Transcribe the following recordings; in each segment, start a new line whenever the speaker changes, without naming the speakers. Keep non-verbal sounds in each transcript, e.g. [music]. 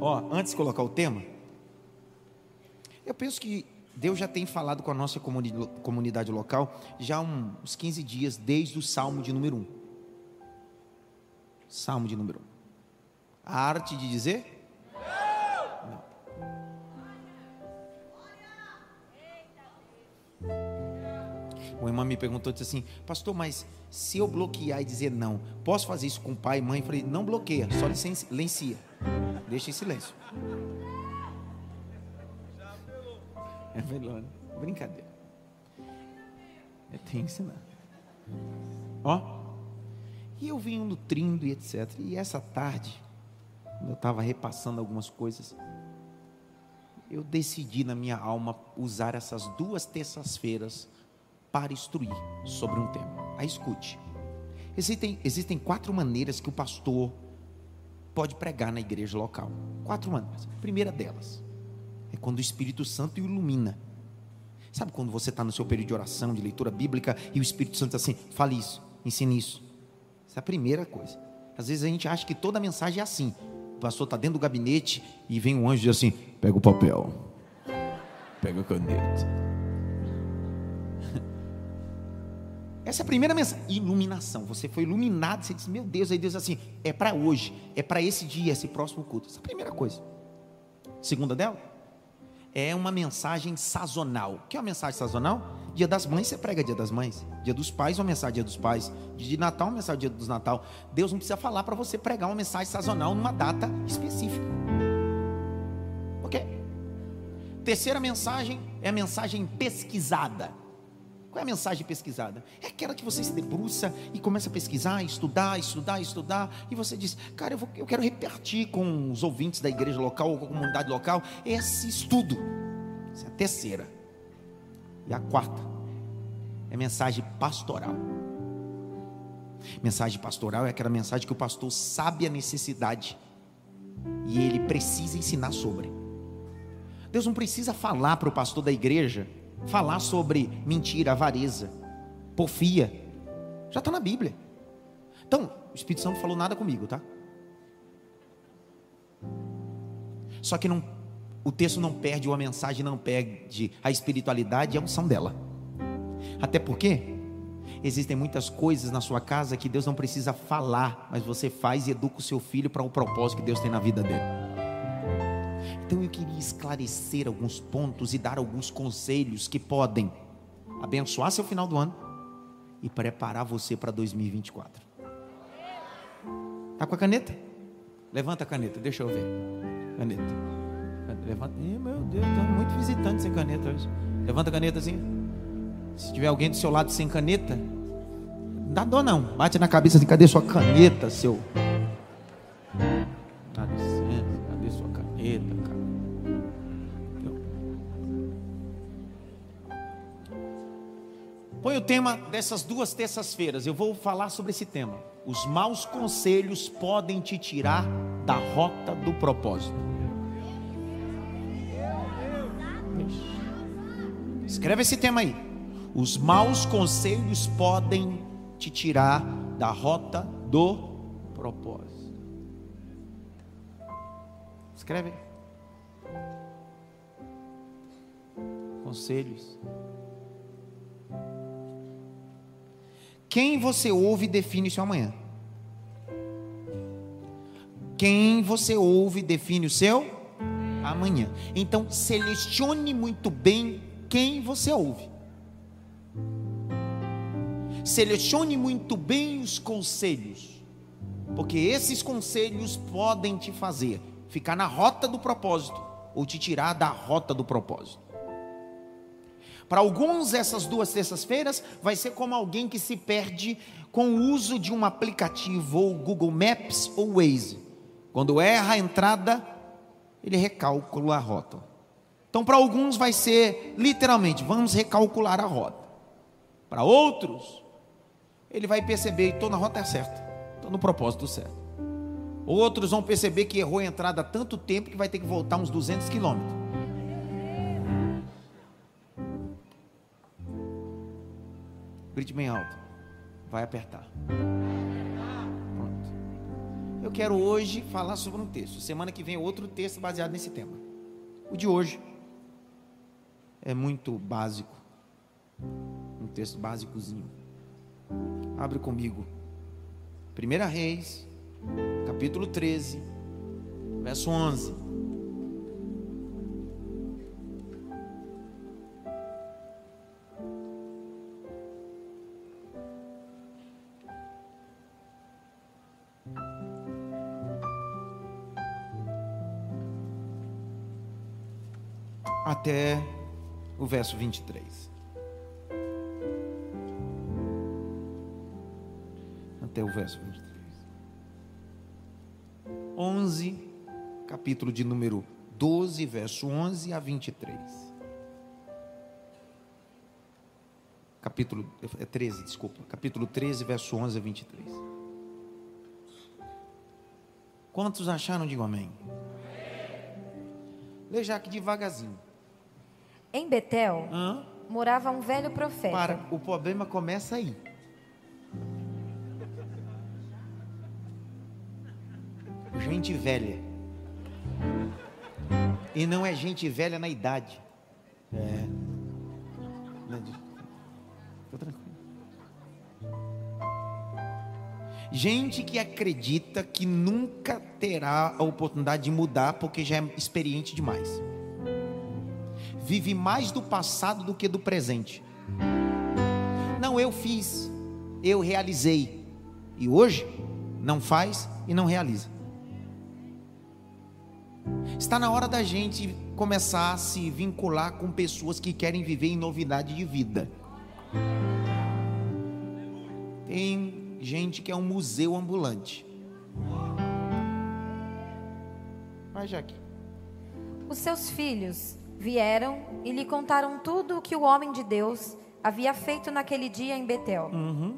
Ó, antes de colocar o tema, eu penso que Deus já tem falado com a nossa comunidade local já há uns 15 dias, desde o Salmo de número 1. Salmo de número 1. A arte de dizer? Não. O irmão me perguntou, disse assim, pastor, mas se eu bloquear e dizer não, posso fazer isso com pai e mãe? Eu falei, não bloqueia, só silencia. Deixa em silêncio. É melhor, né? Brincadeira. Eu tenho que ensinar. Ó. E eu vim nutrindo e etc. E essa tarde, eu estava repassando algumas coisas, eu decidi na minha alma usar essas duas terças-feiras para instruir sobre um tema. Aí escute. Existem, existem quatro maneiras que o pastor pode pregar na igreja local. Quatro maneiras. A primeira delas é quando o Espírito Santo ilumina. Sabe quando você está no seu período de oração, de leitura bíblica, e o Espírito Santo assim: fale isso, ensine isso. Essa é a primeira coisa. Às vezes a gente acha que toda mensagem é assim. O pastor está dentro do gabinete e vem um anjo e diz assim: pega o papel, pega a caneta. Essa é a primeira mensagem. Iluminação. Você foi iluminado. Você disse, meu Deus. Aí Deus assim, é para hoje. É para esse dia, esse próximo culto. Essa é a primeira coisa. Segunda dela, é uma mensagem sazonal. O que é uma mensagem sazonal? Dia das mães, você prega dia das mães. Dia dos pais, uma mensagem dia dos pais. Dia de Natal, uma mensagem dia dos Natal. Deus não precisa falar para você pregar uma mensagem sazonal numa data específica. Ok? Terceira mensagem é a mensagem pesquisada. Qual é a mensagem pesquisada? É aquela que você se debruça e começa a pesquisar, estudar, estudar, estudar, e você diz, cara, eu, vou, eu quero repartir com os ouvintes da igreja local ou com a comunidade local esse estudo. Essa é a terceira. E a quarta é mensagem pastoral. Mensagem pastoral é aquela mensagem que o pastor sabe a necessidade e ele precisa ensinar sobre. Deus não precisa falar para o pastor da igreja falar sobre mentira, avareza, porfia. Já está na Bíblia. Então, o Espírito Santo falou nada comigo, tá? Só que não, o texto não perde, ou a mensagem não perde a espiritualidade e a unção dela. Até porque existem muitas coisas na sua casa que Deus não precisa falar, mas você faz e educa o seu filho para o propósito que Deus tem na vida dele. Então eu queria esclarecer alguns pontos e dar alguns conselhos que podem abençoar seu final do ano e preparar você para 2024. Tá com a caneta? Levanta a caneta, deixa eu ver. Caneta. Levanta. Ih, meu Deus, tem muito visitante sem caneta hoje. Levanta a caneta assim. Se tiver alguém do seu lado sem caneta, não dá dor não. Bate na cabeça assim, cadê sua caneta, seu? Dá licença, cadê sua caneta, Põe o tema dessas duas terças-feiras. Eu vou falar sobre esse tema. Os maus conselhos podem te tirar da rota do propósito. Escreve esse tema aí. Os maus conselhos podem te tirar da rota do propósito. Escreve. Conselhos Quem você ouve define o seu amanhã. Quem você ouve define o seu amanhã. Então, selecione muito bem quem você ouve. Selecione muito bem os conselhos, porque esses conselhos podem te fazer ficar na rota do propósito ou te tirar da rota do propósito. Para alguns, essas duas terças-feiras vai ser como alguém que se perde com o uso de um aplicativo, ou Google Maps ou Waze. Quando erra a entrada, ele recalcula a rota. Então, para alguns, vai ser literalmente: vamos recalcular a rota. Para outros, ele vai perceber: estou na rota certa, estou no propósito certo. Outros vão perceber que errou a entrada há tanto tempo que vai ter que voltar uns 200 quilômetros. Grite bem alto. Vai apertar. Pronto. Eu quero hoje falar sobre um texto. Semana que vem outro texto baseado nesse tema. O de hoje é muito básico. Um texto básicozinho. Abre comigo. 1 Reis, capítulo 13, verso 11. Até o verso 23. Até o verso 23. 11, capítulo de número 12, verso 11 a 23. Capítulo é 13, desculpa. Capítulo 13, verso 11 a 23. Quantos acharam? Digo amém. Leia aqui devagarzinho.
Em Betel Hã? morava um velho profeta.
Para, o problema começa aí. Gente velha. E não é gente velha na idade. É. Estou tranquilo. Gente que acredita que nunca terá a oportunidade de mudar porque já é experiente demais vive mais do passado do que do presente. Não, eu fiz, eu realizei, e hoje não faz e não realiza. Está na hora da gente começar a se vincular com pessoas que querem viver em novidade de vida. Tem gente que é um museu ambulante. Vai, Jaque.
Os seus filhos vieram e lhe contaram tudo o que o homem de Deus havia feito naquele dia em Betel. Uhum.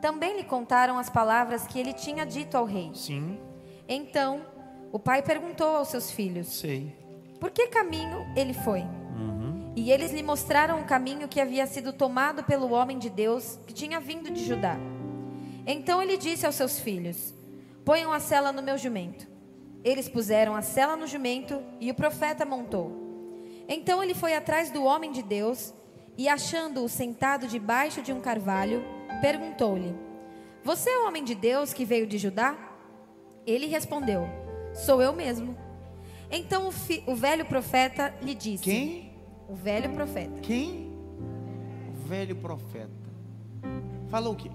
Também lhe contaram as palavras que ele tinha dito ao rei.
Sim.
Então, o pai perguntou aos seus filhos:
Sei.
Por que caminho ele foi? Uhum. E eles lhe mostraram o caminho que havia sido tomado pelo homem de Deus que tinha vindo de Judá. Então ele disse aos seus filhos: Ponham a sela no meu jumento. Eles puseram a sela no jumento e o profeta montou. Então ele foi atrás do homem de Deus e, achando-o sentado debaixo de um carvalho, perguntou-lhe: Você é o homem de Deus que veio de Judá? Ele respondeu: Sou eu mesmo. Então o, fi, o velho profeta lhe disse:
Quem?
O velho profeta.
Quem? O velho profeta. Falou o quê?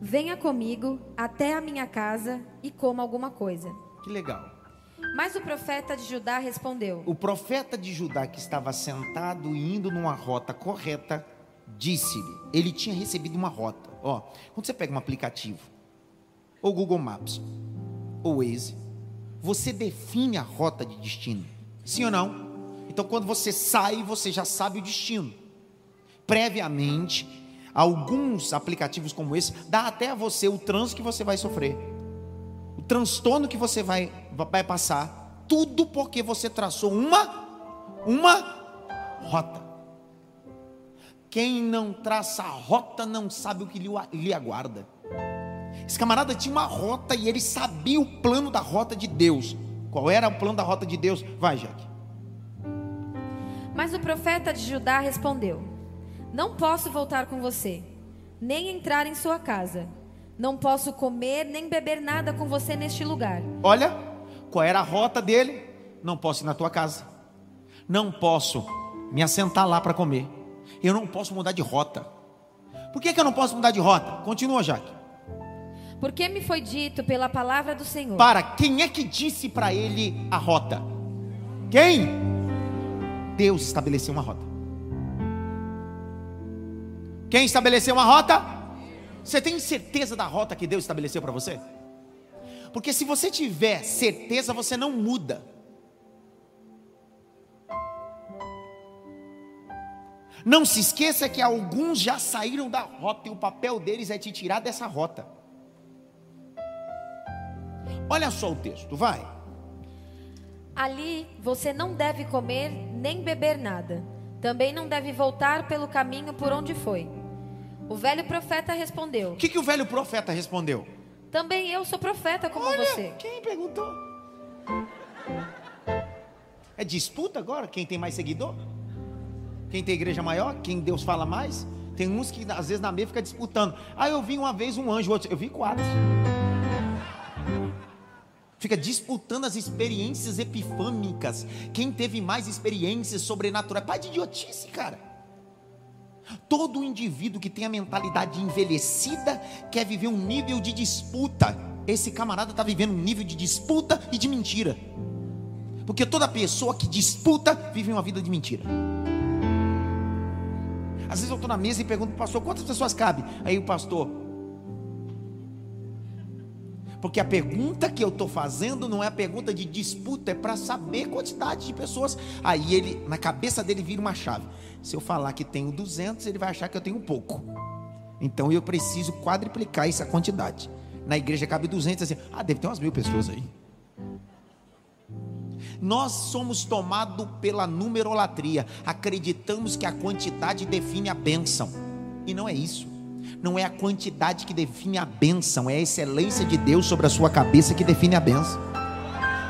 Venha comigo até a minha casa e coma alguma coisa.
Que legal.
Mas o profeta de Judá respondeu:
O profeta de Judá que estava sentado e indo numa rota correta, disse-lhe: Ele tinha recebido uma rota. Ó, quando você pega um aplicativo, ou Google Maps, ou Waze, você define a rota de destino. Sim ou não? Então, quando você sai, você já sabe o destino. Previamente, alguns aplicativos como esse dá até a você o trânsito que você vai sofrer transtorno que você vai, vai passar, tudo porque você traçou uma, uma rota. Quem não traça a rota não sabe o que lhe, aguarda. Esse camarada tinha uma rota e ele sabia o plano da rota de Deus. Qual era o plano da rota de Deus? Vai, Jaque.
Mas o profeta de Judá respondeu: Não posso voltar com você, nem entrar em sua casa não posso comer nem beber nada com você neste lugar.
Olha, qual era a rota dele? Não posso ir na tua casa. Não posso me assentar lá para comer. Eu não posso mudar de rota. Por que, que eu não posso mudar de rota? Continua, Jaque.
Porque me foi dito pela palavra do Senhor.
Para quem é que disse para ele a rota? Quem? Deus estabeleceu uma rota. Quem estabeleceu uma rota? Você tem certeza da rota que Deus estabeleceu para você? Porque se você tiver certeza, você não muda. Não se esqueça que alguns já saíram da rota e o papel deles é te tirar dessa rota. Olha só o texto, vai.
Ali você não deve comer nem beber nada. Também não deve voltar pelo caminho por onde foi o velho profeta respondeu:
O que, que o velho profeta respondeu?
Também eu sou profeta como
Olha,
você.
quem perguntou? É disputa agora? Quem tem mais seguidor? Quem tem igreja maior? Quem Deus fala mais? Tem uns que às vezes na meia fica disputando. Ah, eu vi uma vez um anjo, outro. Eu vi quatro. Fica disputando as experiências epifânicas. Quem teve mais experiências sobrenaturais? Pai de idiotice, cara. Todo indivíduo que tem a mentalidade envelhecida quer viver um nível de disputa. Esse camarada está vivendo um nível de disputa e de mentira. Porque toda pessoa que disputa vive uma vida de mentira. Às vezes eu estou na mesa e pergunto pastor: quantas pessoas cabe? Aí o pastor. Porque a pergunta que eu estou fazendo não é a pergunta de disputa, é para saber quantidade de pessoas. Aí ele, na cabeça dele, vira uma chave. Se eu falar que tenho 200, ele vai achar que eu tenho pouco. Então eu preciso quadriplicar essa quantidade. Na igreja cabe 200, assim, ah, deve ter umas mil pessoas aí. Nós somos tomados pela numerolatria, acreditamos que a quantidade define a bênção, e não é isso. Não é a quantidade que define a bênção, é a excelência de Deus sobre a sua cabeça que define a bênção.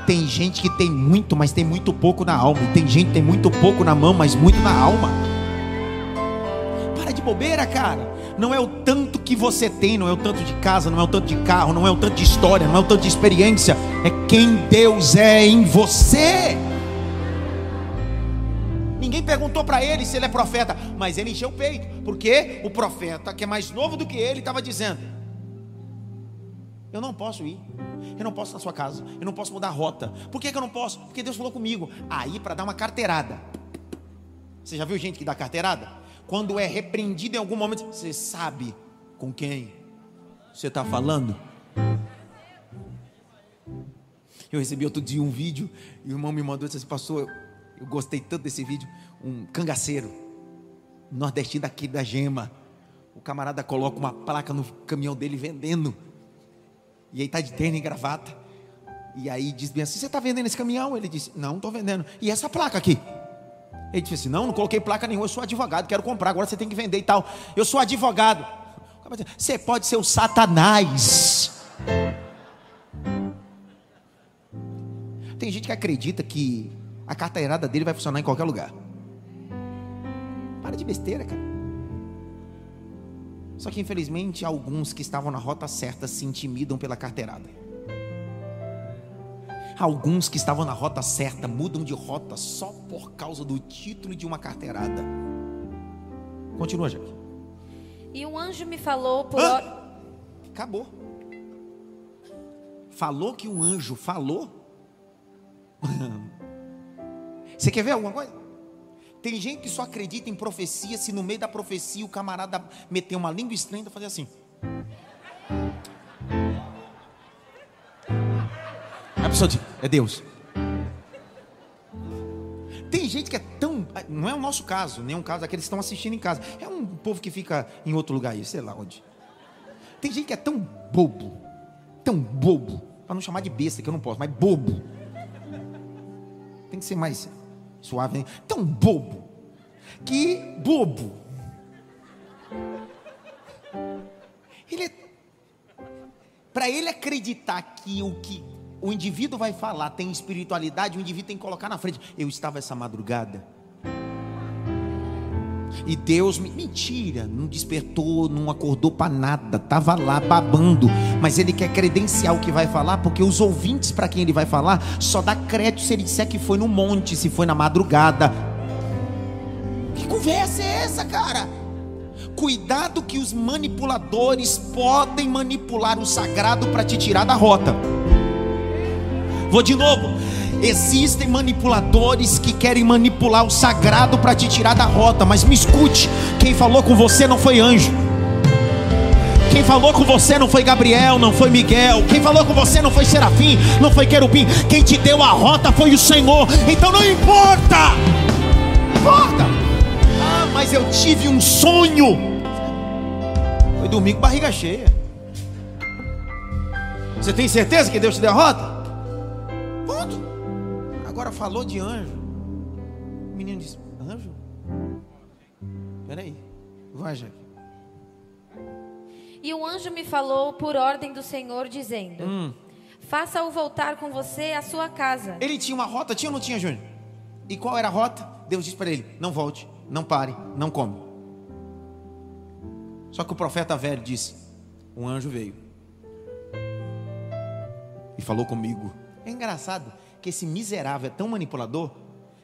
Tem gente que tem muito, mas tem muito pouco na alma, e tem gente que tem muito pouco na mão, mas muito na alma. Bobeira, cara. Não é o tanto que você tem, não é o tanto de casa, não é o tanto de carro, não é o tanto de história, não é o tanto de experiência, é quem Deus é em você. Ninguém perguntou para ele se ele é profeta, mas ele encheu o peito, porque o profeta, que é mais novo do que ele, estava dizendo: Eu não posso ir, eu não posso na sua casa, eu não posso mudar a rota. Por que, que eu não posso? Porque Deus falou comigo. Aí, para dar uma carteirada. Você já viu gente que dá carteirada? Quando é repreendido em algum momento, você sabe com quem você está falando. Eu recebi outro dia um vídeo e o irmão me mandou e disse assim, pastor, eu gostei tanto desse vídeo. Um cangaceiro, nordestino daqui da Gema. O camarada coloca uma placa no caminhão dele vendendo. E aí está de terno e gravata. E aí diz bem assim: Você está vendendo esse caminhão? Ele disse: Não, estou vendendo. E essa placa aqui? Ele disse assim: Não, não coloquei placa nenhuma, eu sou advogado, quero comprar, agora você tem que vender e tal. Eu sou advogado. Você pode ser o Satanás. Tem gente que acredita que a carteirada dele vai funcionar em qualquer lugar. Para de besteira, cara. Só que infelizmente alguns que estavam na rota certa se intimidam pela carteirada. Alguns que estavam na rota certa mudam de rota só por causa do título de uma carteirada. Continua, Jaque.
E um anjo me falou por.
Ah, acabou. Falou que um anjo falou? [laughs] Você quer ver alguma coisa? Tem gente que só acredita em profecia se no meio da profecia o camarada meter uma língua estranha e fazer assim. É Deus. Tem gente que é tão. Não é o nosso caso, nem um caso daqueles que estão assistindo em casa. É um povo que fica em outro lugar aí, sei lá onde. Tem gente que é tão bobo, tão bobo, para não chamar de besta, que eu não posso, mas bobo. Tem que ser mais suave? Tão bobo, que bobo. Ele é. Para ele acreditar que o que o indivíduo vai falar, tem espiritualidade, o indivíduo tem que colocar na frente. Eu estava essa madrugada. E Deus me mentira, não despertou, não acordou para nada, estava lá babando, mas ele quer credenciar o que vai falar, porque os ouvintes para quem ele vai falar só dá crédito se ele disser que foi no monte, se foi na madrugada. Que conversa é essa, cara? Cuidado que os manipuladores podem manipular o sagrado para te tirar da rota. Vou de novo. Existem manipuladores que querem manipular o sagrado para te tirar da rota, mas me escute: quem falou com você não foi anjo. Quem falou com você não foi Gabriel, não foi Miguel. Quem falou com você não foi Serafim, não foi Querubim. Quem te deu a rota foi o Senhor. Então não importa. Não importa. Ah, mas eu tive um sonho. Foi dormir com barriga cheia. Você tem certeza que Deus te deu a rota? Agora falou de anjo. O menino disse: Anjo? Peraí, vai, Jaque.
E o anjo me falou por ordem do Senhor, dizendo:
Hum.
Faça-o voltar com você à sua casa.
Ele tinha uma rota, tinha ou não tinha, Júnior? E qual era a rota? Deus disse para ele: não volte, não pare, não come. Só que o profeta velho disse: um anjo veio e falou comigo. É engraçado que esse miserável é tão manipulador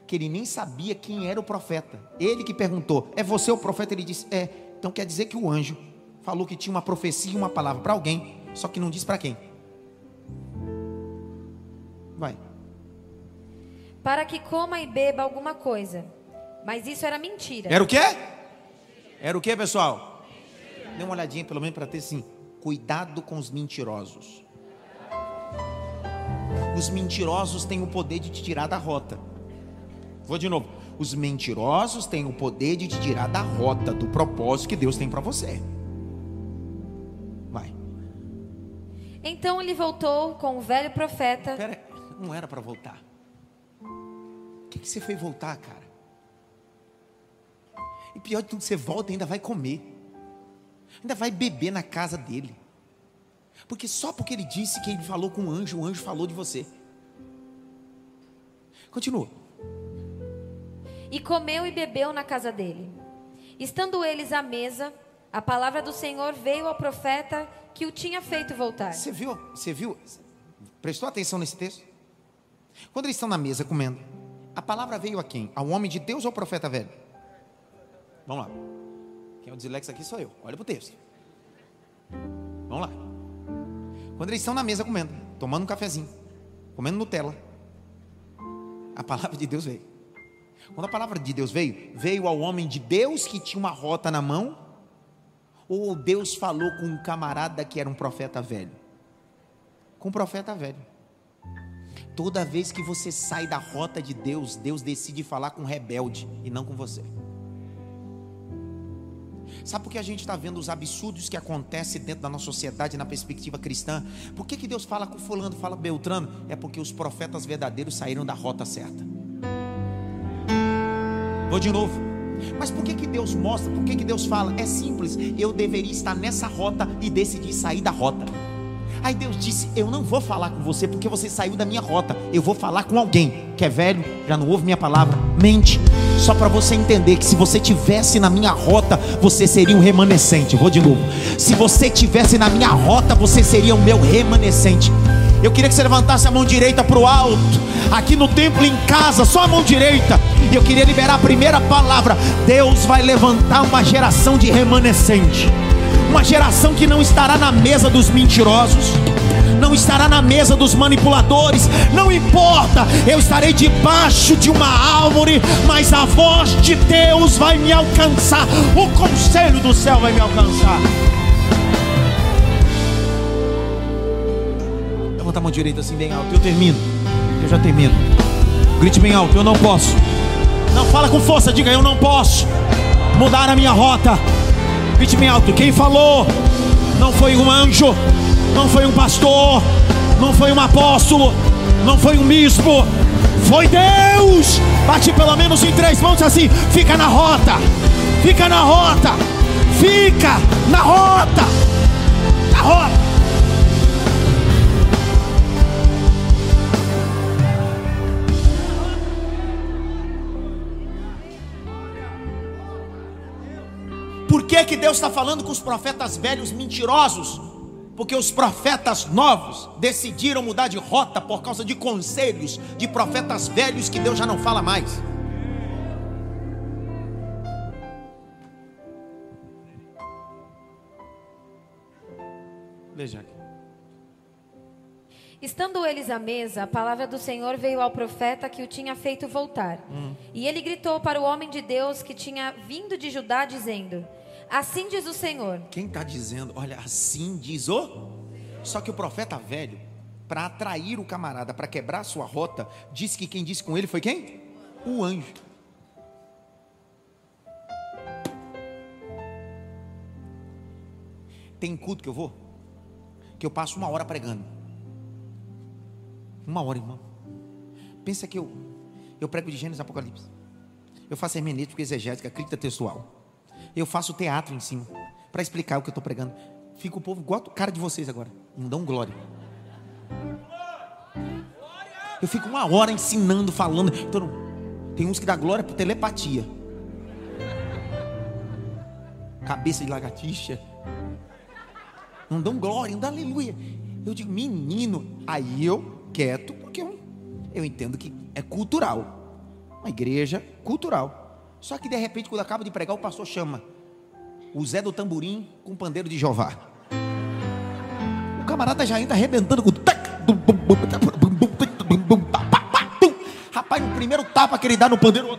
que ele nem sabia quem era o profeta. Ele que perguntou: é você o profeta? Ele disse: é. Então quer dizer que o anjo falou que tinha uma profecia e uma palavra para alguém, só que não disse para quem. Vai.
Para que coma e beba alguma coisa. Mas isso era mentira.
Era o quê? Era o quê, pessoal? Dê uma olhadinha, pelo menos para ter assim. Cuidado com os mentirosos. Os mentirosos têm o poder de te tirar da rota. Vou de novo. Os mentirosos têm o poder de te tirar da rota, do propósito que Deus tem para você. Vai.
Então ele voltou com o velho profeta.
Pera, não era para voltar. O que, que você foi voltar, cara? E pior de tudo, você volta e ainda vai comer. Ainda vai beber na casa dele. Porque só porque ele disse que ele falou com o anjo, o anjo falou de você. Continua.
E comeu e bebeu na casa dele. Estando eles à mesa, a palavra do Senhor veio ao profeta que o tinha feito voltar.
Você viu? Você viu? Prestou atenção nesse texto? Quando eles estão na mesa comendo, a palavra veio a quem? Ao homem de Deus ou ao profeta velho? Vamos lá. Quem é o dislexo aqui sou eu. Olha para o texto. Vamos lá. Quando eles estão na mesa comendo, tomando um cafezinho, comendo Nutella, a palavra de Deus veio. Quando a palavra de Deus veio, veio ao homem de Deus que tinha uma rota na mão, ou Deus falou com um camarada que era um profeta velho? Com um profeta velho. Toda vez que você sai da rota de Deus, Deus decide falar com um rebelde e não com você. Sabe por que a gente está vendo os absurdos que acontecem dentro da nossa sociedade na perspectiva cristã? Por que, que Deus fala com fulano, fala com Beltrano? É porque os profetas verdadeiros saíram da rota certa. Vou de novo. Mas por que, que Deus mostra? Por que, que Deus fala? É simples. Eu deveria estar nessa rota e decidi sair da rota. Aí Deus disse: Eu não vou falar com você porque você saiu da minha rota. Eu vou falar com alguém que é velho, já não ouve minha palavra, mente. Só para você entender que se você tivesse na minha rota, você seria um remanescente. Vou de novo. Se você tivesse na minha rota, você seria o meu remanescente. Eu queria que você levantasse a mão direita para o alto, aqui no templo, em casa, só a mão direita. E eu queria liberar a primeira palavra: Deus vai levantar uma geração de remanescente uma geração que não estará na mesa dos mentirosos, não estará na mesa dos manipuladores, não importa, eu estarei debaixo de uma árvore, mas a voz de Deus vai me alcançar, o conselho do céu vai me alcançar. Levanta a mão direita assim bem alto, eu termino, eu já termino. Grite bem alto, eu não posso. Não fala com força, diga eu não posso mudar a minha rota. Grite bem alto. Quem falou não foi um anjo, não foi um pastor, não foi um apóstolo, não foi um bispo, foi Deus. Bate pelo menos em três mãos assim. Fica na rota, fica na rota, fica na rota, na rota. Que, que Deus está falando com os profetas velhos mentirosos? Porque os profetas novos decidiram mudar de rota por causa de conselhos de profetas velhos que Deus já não fala mais. Veja aqui.
Estando eles à mesa, a palavra do Senhor veio ao profeta que o tinha feito voltar.
Hum.
E ele gritou para o homem de Deus que tinha vindo de Judá, dizendo: Assim diz o Senhor.
Quem está dizendo, olha, assim diz o. Só que o profeta velho, para atrair o camarada, para quebrar sua rota, disse que quem disse com ele foi quem? O anjo. Tem culto que eu vou, que eu passo uma hora pregando. Uma hora, irmão. Pensa que eu, eu prego de Gênesis Apocalipse. Eu faço hermenêutica, exegética, crítica textual. Eu faço teatro em cima, para explicar o que eu estou pregando. Fica o povo igual a cara de vocês agora. Não dão glória. Eu fico uma hora ensinando, falando. Então, tem uns que dá glória por telepatia. Cabeça de lagartixa. Não dão glória, não dão aleluia. Eu digo, menino, aí eu quieto, porque eu, eu entendo que é cultural. Uma igreja cultural. Só que de repente, quando acaba de pregar, o pastor chama o Zé do Tamborim com o pandeiro de Jeová. O camarada já entra arrebentando com. Rapaz, no primeiro tapa que ele dá no pandeiro.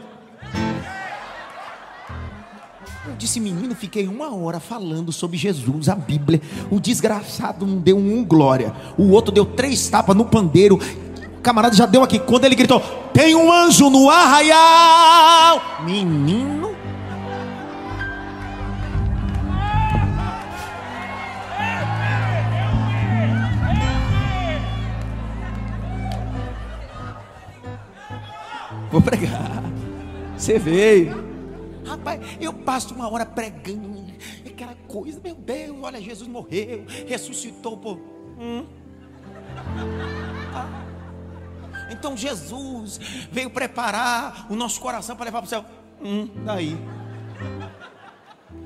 Eu disse, menino, fiquei uma hora falando sobre Jesus, a Bíblia. O desgraçado não deu um glória. O outro deu três tapas no pandeiro. Camarada já deu aqui. Quando ele gritou: Tem um anjo no arraial. Menino. Vou pregar. Você veio. Rapaz, eu passo uma hora pregando. Aquela coisa, meu Deus, olha, Jesus morreu, ressuscitou por. Hum. Ah. Então Jesus veio preparar o nosso coração para levar para o céu. Hum, daí.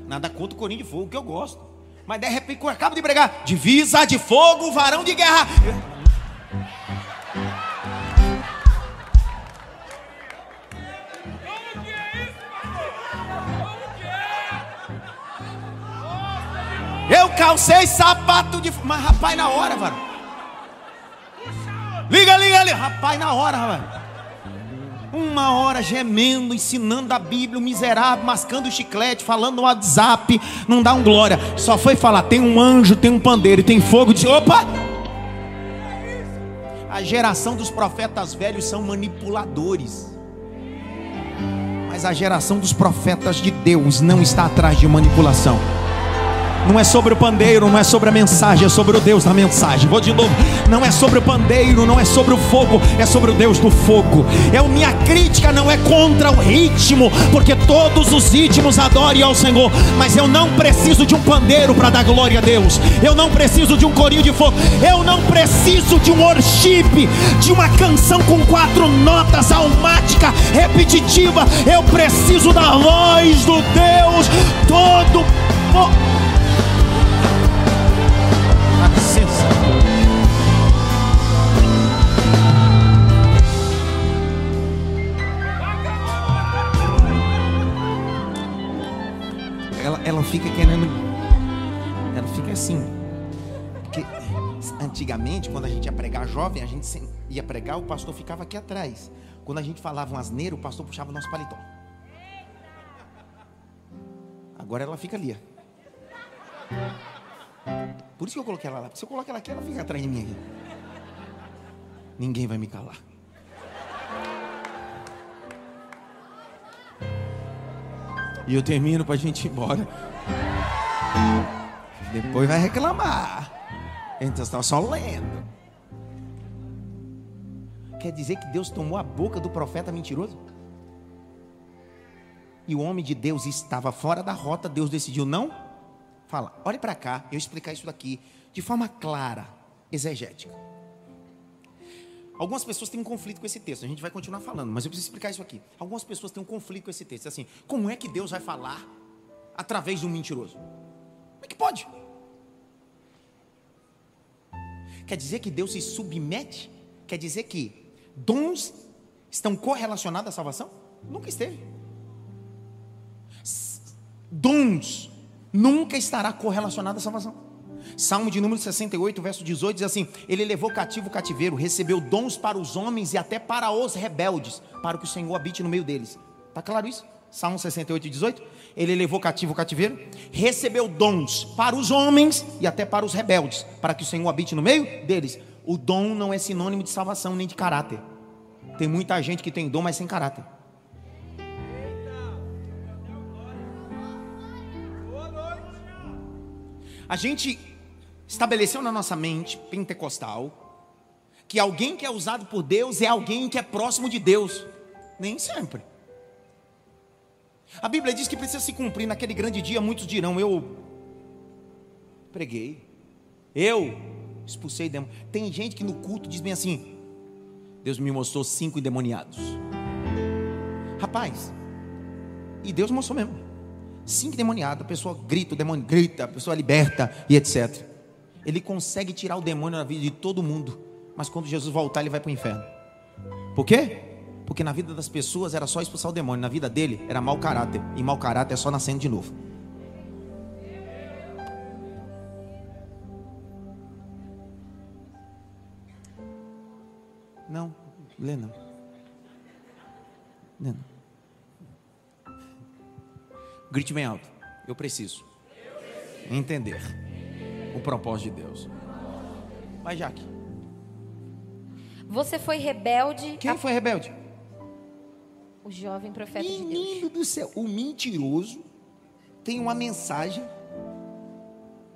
Nada contra o corinho de fogo, que eu gosto. Mas de repente, eu acabo de pregar, divisa de fogo, varão de guerra. Eu calcei sapato de. Mas rapaz, na hora, mano. Liga, liga, liga. Rapaz, na hora, mano. Uma hora gemendo, ensinando a Bíblia, o miserável, mascando o chiclete, falando no WhatsApp, não dá um glória. Só foi falar: tem um anjo, tem um pandeiro, tem fogo. De... Opa! A geração dos profetas velhos são manipuladores. Mas a geração dos profetas de Deus não está atrás de manipulação. Não é sobre o pandeiro, não é sobre a mensagem, é sobre o Deus da mensagem. Vou de novo. Não é sobre o pandeiro, não é sobre o fogo, é sobre o Deus do fogo. É a minha crítica não é contra o ritmo, porque todos os ritmos adorem ao Senhor, mas eu não preciso de um pandeiro para dar glória a Deus. Eu não preciso de um corinho de fogo. Eu não preciso de um worship, de uma canção com quatro notas almática, repetitiva. Eu preciso da voz do Deus todo. Fica querendo. Ela fica assim. Porque antigamente, quando a gente ia pregar jovem, a gente ia pregar, o pastor ficava aqui atrás. Quando a gente falava um asneiro, o pastor puxava o nosso paletó. Agora ela fica ali. Por isso que eu coloquei ela lá. Se eu colocar ela aqui, ela fica atrás de mim aqui. Ninguém vai me calar. E eu termino para a gente ir embora. Depois vai reclamar. Então está só lendo. Quer dizer que Deus tomou a boca do profeta mentiroso? E o homem de Deus estava fora da rota, Deus decidiu não Fala, olhe para cá, eu explicar isso daqui de forma clara, exegética. Algumas pessoas têm um conflito com esse texto, a gente vai continuar falando, mas eu preciso explicar isso aqui. Algumas pessoas têm um conflito com esse texto, assim, como é que Deus vai falar através de um mentiroso? Como é que pode? Quer dizer que Deus se submete? Quer dizer que dons estão correlacionados à salvação? Nunca esteve. Dons nunca estará correlacionado à salvação. Salmo de número 68, verso 18 diz assim: Ele levou cativo o cativeiro, recebeu dons para os homens e até para os rebeldes, para que o Senhor habite no meio deles. Está claro isso? Salmo 68, 18. Ele levou cativo o cativeiro, recebeu dons para os homens e até para os rebeldes, para que o Senhor habite no meio deles. O dom não é sinônimo de salvação nem de caráter. Tem muita gente que tem dom, mas sem caráter. A gente estabeleceu na nossa mente pentecostal que alguém que é usado por Deus é alguém que é próximo de Deus. Nem sempre. A Bíblia diz que precisa se cumprir naquele grande dia. Muitos dirão: Eu preguei. Eu expulsei demônio. Tem gente que no culto diz bem assim: Deus me mostrou cinco endemoniados. Rapaz, e Deus mostrou mesmo. Cinco endemoniados, a pessoa grita, o demônio grita, a pessoa liberta e etc. Ele consegue tirar o demônio da vida de todo mundo, mas quando Jesus voltar, ele vai para o inferno. Por quê? Porque na vida das pessoas era só expulsar o demônio, na vida dele era mau caráter, e mau caráter é só nascendo de novo. Não, lê não. Lê não. Grite bem alto. Eu preciso, entender o propósito de Deus. Vai, Jaque.
Você foi rebelde.
Quem
a...
foi rebelde?
O jovem profeta
Menino
de Deus.
do céu, o mentiroso tem uma mensagem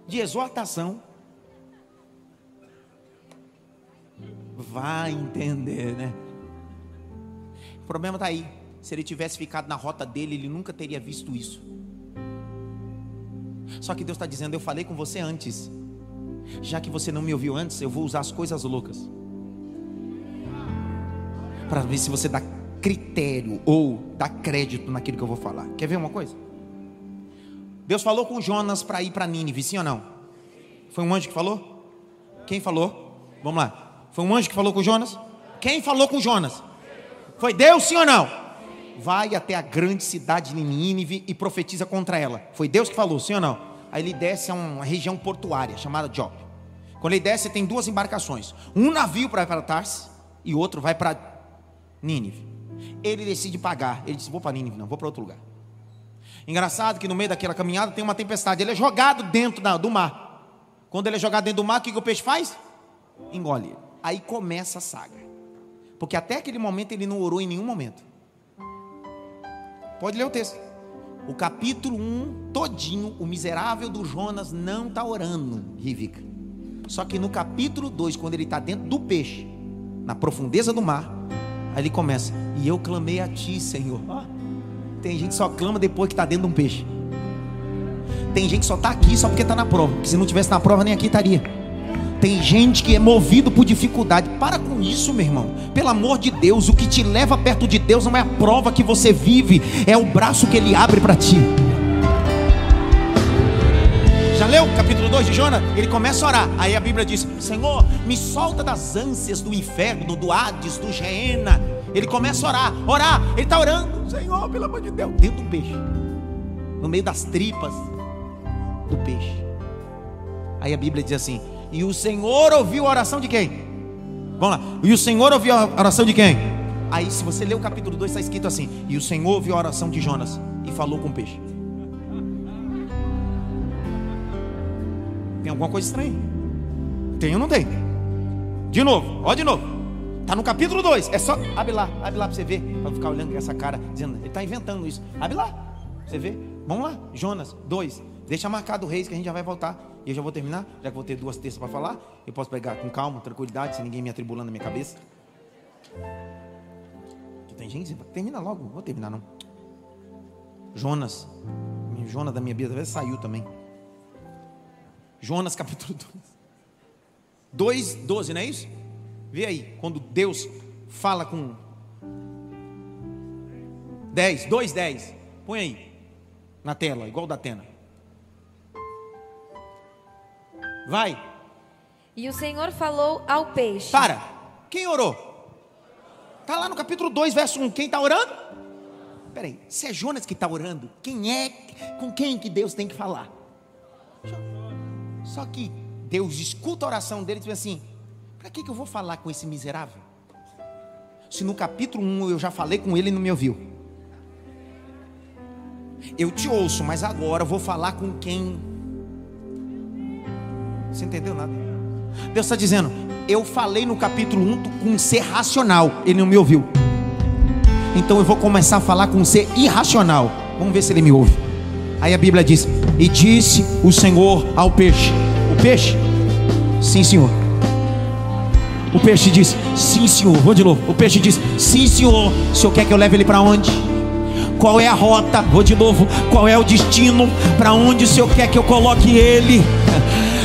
de exortação. Vai entender, né? O problema está aí. Se ele tivesse ficado na rota dele, ele nunca teria visto isso. Só que Deus está dizendo: Eu falei com você antes. Já que você não me ouviu antes, eu vou usar as coisas loucas para ver se você dá critério ou dá crédito naquilo que eu vou falar. Quer ver uma coisa? Deus falou com Jonas para ir para Nínive, sim ou não? Foi um anjo que falou? Quem falou? Vamos lá. Foi um anjo que falou com Jonas? Quem falou com Jonas? Foi Deus, sim ou não? Vai até a grande cidade de Nínive e profetiza contra ela. Foi Deus que falou, sim ou não? Aí ele desce a uma região portuária chamada Job. Quando ele desce, tem duas embarcações. Um navio para Tarsis e outro vai para Nínive. Ele decide pagar. Ele disse: Vou para Nínive, não, vou para outro lugar. Engraçado que no meio daquela caminhada tem uma tempestade. Ele é jogado dentro da, do mar. Quando ele é jogado dentro do mar, o que, que o peixe faz? Engole. Aí começa a saga. Porque até aquele momento ele não orou em nenhum momento. Pode ler o texto. O capítulo 1 todinho, o miserável do Jonas não está orando, Rivica. Só que no capítulo 2, quando ele está dentro do peixe, na profundeza do mar, aí ele começa, e eu clamei a ti, Senhor. Tem gente que só clama depois que está dentro de um peixe. Tem gente que só está aqui só porque está na prova. Porque se não tivesse na prova, nem aqui estaria. Tem gente que é movido por dificuldade. Para com isso, meu irmão. Pelo amor de Deus, o que te leva perto de Deus não é a prova que você vive, é o braço que ele abre para ti. Leu o capítulo 2 de Jonas? Ele começa a orar. Aí a Bíblia diz: Senhor, me solta das ânsias do inferno, do Hades, do Geena. Ele começa a orar, orar. Ele está orando, Senhor, pelo amor de Deus, dentro do peixe, no meio das tripas do peixe. Aí a Bíblia diz assim: e o Senhor ouviu a oração de quem? Vamos lá. E o Senhor ouviu a oração de quem? Aí, se você ler o capítulo 2, está escrito assim: E o Senhor ouviu a oração de Jonas e falou com o peixe. Tem alguma coisa estranha? Tem ou não tem? De novo, ó de novo. Está no capítulo 2. É só. Abre lá, abre lá para você ver. Para ficar olhando com essa cara, dizendo, ele está inventando isso. Abre lá. Você vê? Vamos lá. Jonas 2. Deixa marcado o reis que a gente já vai voltar. E eu já vou terminar, já que vou ter duas terças para falar. Eu posso pegar com calma, tranquilidade, sem ninguém me atribulando na minha cabeça. Tem gente, termina logo, não vou terminar não. Jonas, Jonas da minha vida saiu também. Jonas capítulo 2. 2, 12, não é isso? Vê aí, quando Deus fala com 10, 2, 10. Põe aí na tela, igual da Atena. Vai.
E o Senhor falou ao peixe.
Para. Quem orou? Está lá no capítulo 2, verso 1. Quem está orando? Peraí, se é Jonas que está orando, quem é, com quem que Deus tem que falar? Só que Deus escuta a oração dele e diz assim: para que, que eu vou falar com esse miserável? Se no capítulo 1 eu já falei com ele e não me ouviu. Eu te ouço, mas agora eu vou falar com quem você entendeu nada? Deus está dizendo: Eu falei no capítulo 1 com um ser racional, ele não me ouviu. Então eu vou começar a falar com um ser irracional. Vamos ver se ele me ouve. Aí a Bíblia diz: E disse o Senhor ao peixe: O peixe? Sim, senhor. O peixe diz: Sim, senhor. Vou de novo. O peixe diz: Sim, senhor. O senhor quer que eu leve ele para onde? Qual é a rota? Vou de novo. Qual é o destino? Para onde o senhor quer que eu coloque ele?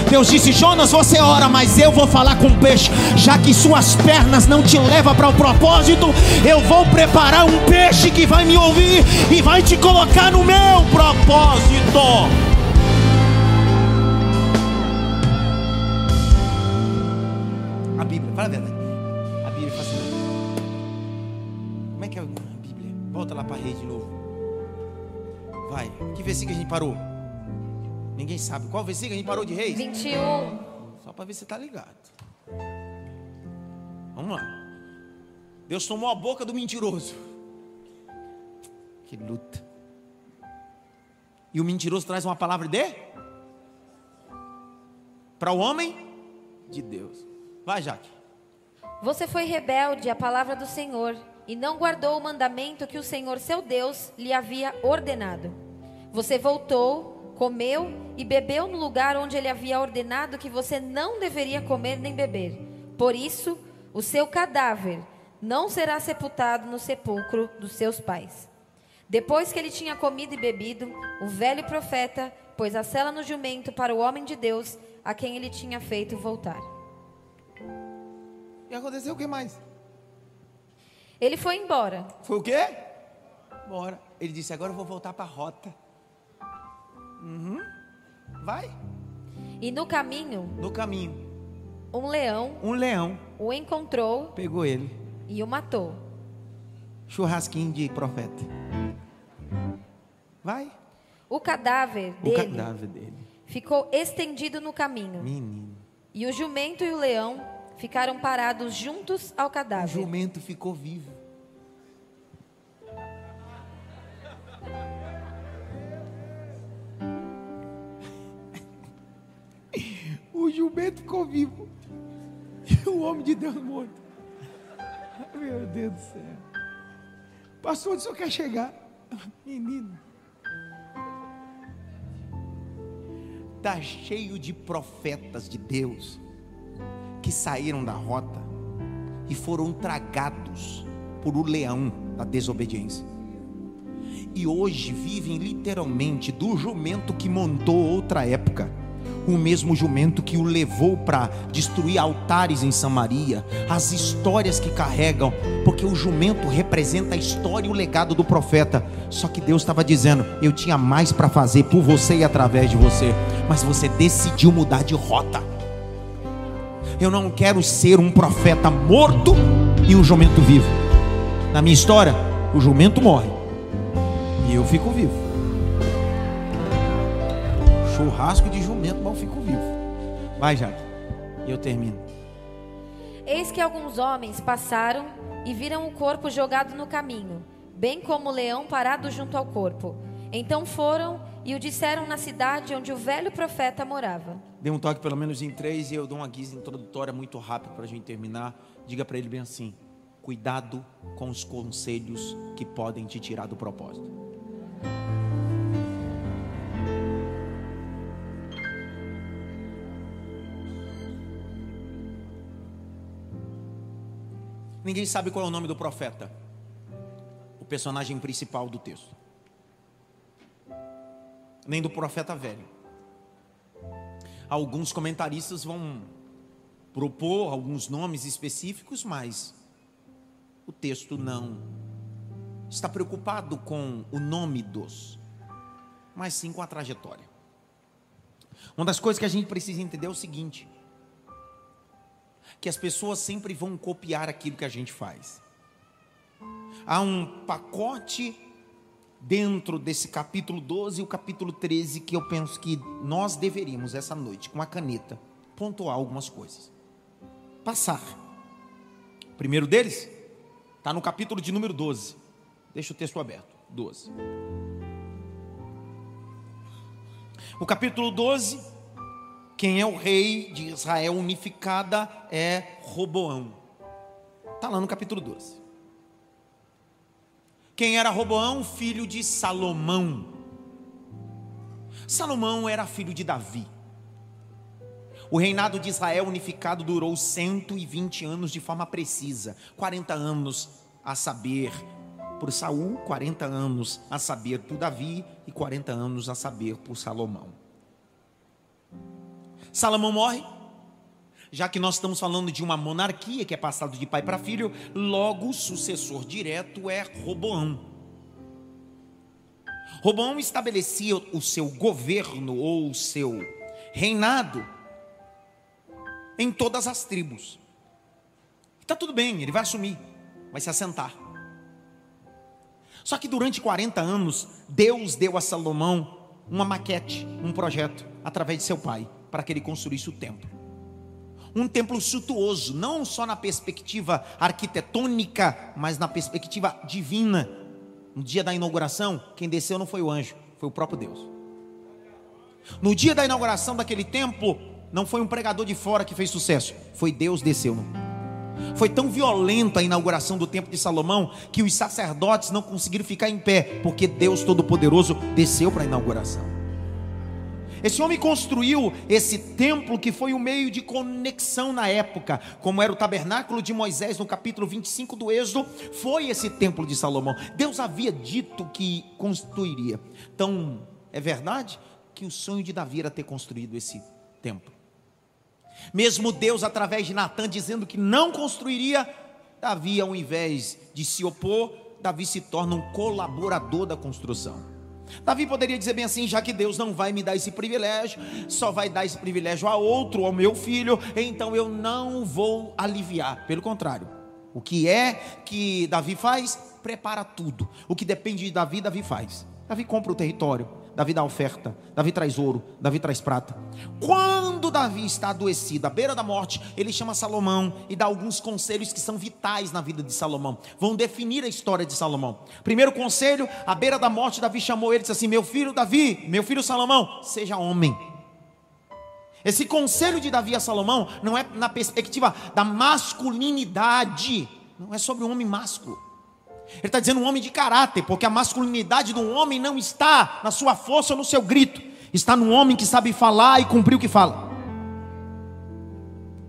Deus disse: Jonas, você ora, mas eu vou falar com o peixe. Já que suas pernas não te levam para o propósito, eu vou preparar um peixe que vai me ouvir e vai te colocar no meu propósito. A Bíblia, fala a verdade. A Bíblia é fascinante. Como é que é a Bíblia? Volta lá para a rede de novo. Vai. Que versículo a gente parou? Ninguém sabe. Qual versículo a gente parou de reis?
21.
Só para ver se está ligado. Vamos lá. Deus tomou a boca do mentiroso. Que luta. E o mentiroso traz uma palavra de para o homem de Deus. Vai, Jaque.
Você foi rebelde à palavra do Senhor e não guardou o mandamento que o Senhor seu Deus lhe havia ordenado. Você voltou, comeu e bebeu no lugar onde ele havia ordenado que você não deveria comer nem beber. Por isso, o seu cadáver não será sepultado no sepulcro dos seus pais. Depois que ele tinha comido e bebido, o velho profeta pôs a sela no jumento para o homem de Deus, a quem ele tinha feito voltar.
E aconteceu o que mais?
Ele foi embora.
Foi o quê? Bora. Ele disse: agora eu vou voltar para a rota. Uhum. Vai.
E no caminho,
No caminho,
um leão
um leão
o encontrou
pegou ele.
e o matou.
Churrasquinho de profeta. Vai.
O cadáver
O
dele
cadáver dele.
ficou estendido no caminho.
Menino.
E o jumento e o leão ficaram parados juntos ao
O
cadáver.
jumento ficou vivo. O jumento ficou vivo. E o homem de Deus morto. Meu Deus do céu. Pastor, onde o senhor quer chegar? Menino. Está cheio de profetas de Deus que saíram da rota e foram tragados por o leão da desobediência. E hoje vivem literalmente do jumento que montou outra época. O mesmo jumento que o levou para destruir altares em Samaria, as histórias que carregam, porque o jumento representa a história e o legado do profeta. Só que Deus estava dizendo: Eu tinha mais para fazer por você e através de você, mas você decidiu mudar de rota. Eu não quero ser um profeta morto e um jumento vivo. Na minha história, o jumento morre e eu fico vivo. Churrasco de jumento, Vai, Jaque. E eu termino.
Eis que alguns homens passaram e viram o corpo jogado no caminho, bem como o leão parado junto ao corpo. Então foram e o disseram na cidade onde o velho profeta morava.
Dê um toque pelo menos em três e eu dou uma guisa introdutória muito rápida para a gente terminar. Diga para ele bem assim: cuidado com os conselhos que podem te tirar do propósito. Ninguém sabe qual é o nome do profeta, o personagem principal do texto, nem do profeta velho. Alguns comentaristas vão propor alguns nomes específicos, mas o texto não está preocupado com o nome dos, mas sim com a trajetória. Uma das coisas que a gente precisa entender é o seguinte: que as pessoas sempre vão copiar aquilo que a gente faz. Há um pacote dentro desse capítulo 12 e o capítulo 13 que eu penso que nós deveríamos essa noite, com a caneta, pontuar algumas coisas. Passar. O primeiro deles está no capítulo de número 12. Deixa o texto aberto. 12. O capítulo 12, quem é o rei de Israel unificada é Roboão. Está lá no capítulo 12. Quem era Roboão? Filho de Salomão. Salomão era filho de Davi. O reinado de Israel unificado durou 120 anos de forma precisa, 40 anos a saber por Saul, 40 anos a saber por Davi e 40 anos a saber por Salomão. Salomão morre. Já que nós estamos falando de uma monarquia que é passado de pai para filho, logo o sucessor direto é Roboão. Roboão estabelecia o seu governo ou o seu reinado em todas as tribos. Está tudo bem, ele vai assumir, vai se assentar. Só que durante 40 anos, Deus deu a Salomão uma maquete, um projeto, através de seu pai, para que ele construísse o templo. Um templo suntuoso, não só na perspectiva arquitetônica, mas na perspectiva divina. No dia da inauguração, quem desceu não foi o anjo, foi o próprio Deus. No dia da inauguração daquele templo, não foi um pregador de fora que fez sucesso, foi Deus desceu. Foi tão violenta a inauguração do templo de Salomão que os sacerdotes não conseguiram ficar em pé, porque Deus Todo-Poderoso desceu para a inauguração. Esse homem construiu esse templo que foi um meio de conexão na época, como era o tabernáculo de Moisés no capítulo 25 do Êxodo, foi esse templo de Salomão. Deus havia dito que construiria. Então, é verdade que o sonho de Davi era ter construído esse templo. Mesmo Deus, através de Natan, dizendo que não construiria, Davi, ao invés de se opor, Davi se torna um colaborador da construção. Davi poderia dizer bem assim: já que Deus não vai me dar esse privilégio, só vai dar esse privilégio a outro, ao meu filho, então eu não vou aliviar. Pelo contrário, o que é que Davi faz? Prepara tudo. O que depende de Davi, Davi faz. Davi compra o território, Davi dá oferta, Davi traz ouro, Davi traz prata. Quando Davi está adoecido, à beira da morte, ele chama Salomão e dá alguns conselhos que são vitais na vida de Salomão. Vão definir a história de Salomão. Primeiro conselho, à beira da morte, Davi chamou ele e disse assim: Meu filho Davi, meu filho Salomão, seja homem. Esse conselho de Davi a Salomão não é na perspectiva da masculinidade, não é sobre o homem másculo. Ele está dizendo um homem de caráter, porque a masculinidade do homem não está na sua força ou no seu grito, está no homem que sabe falar e cumprir o que fala.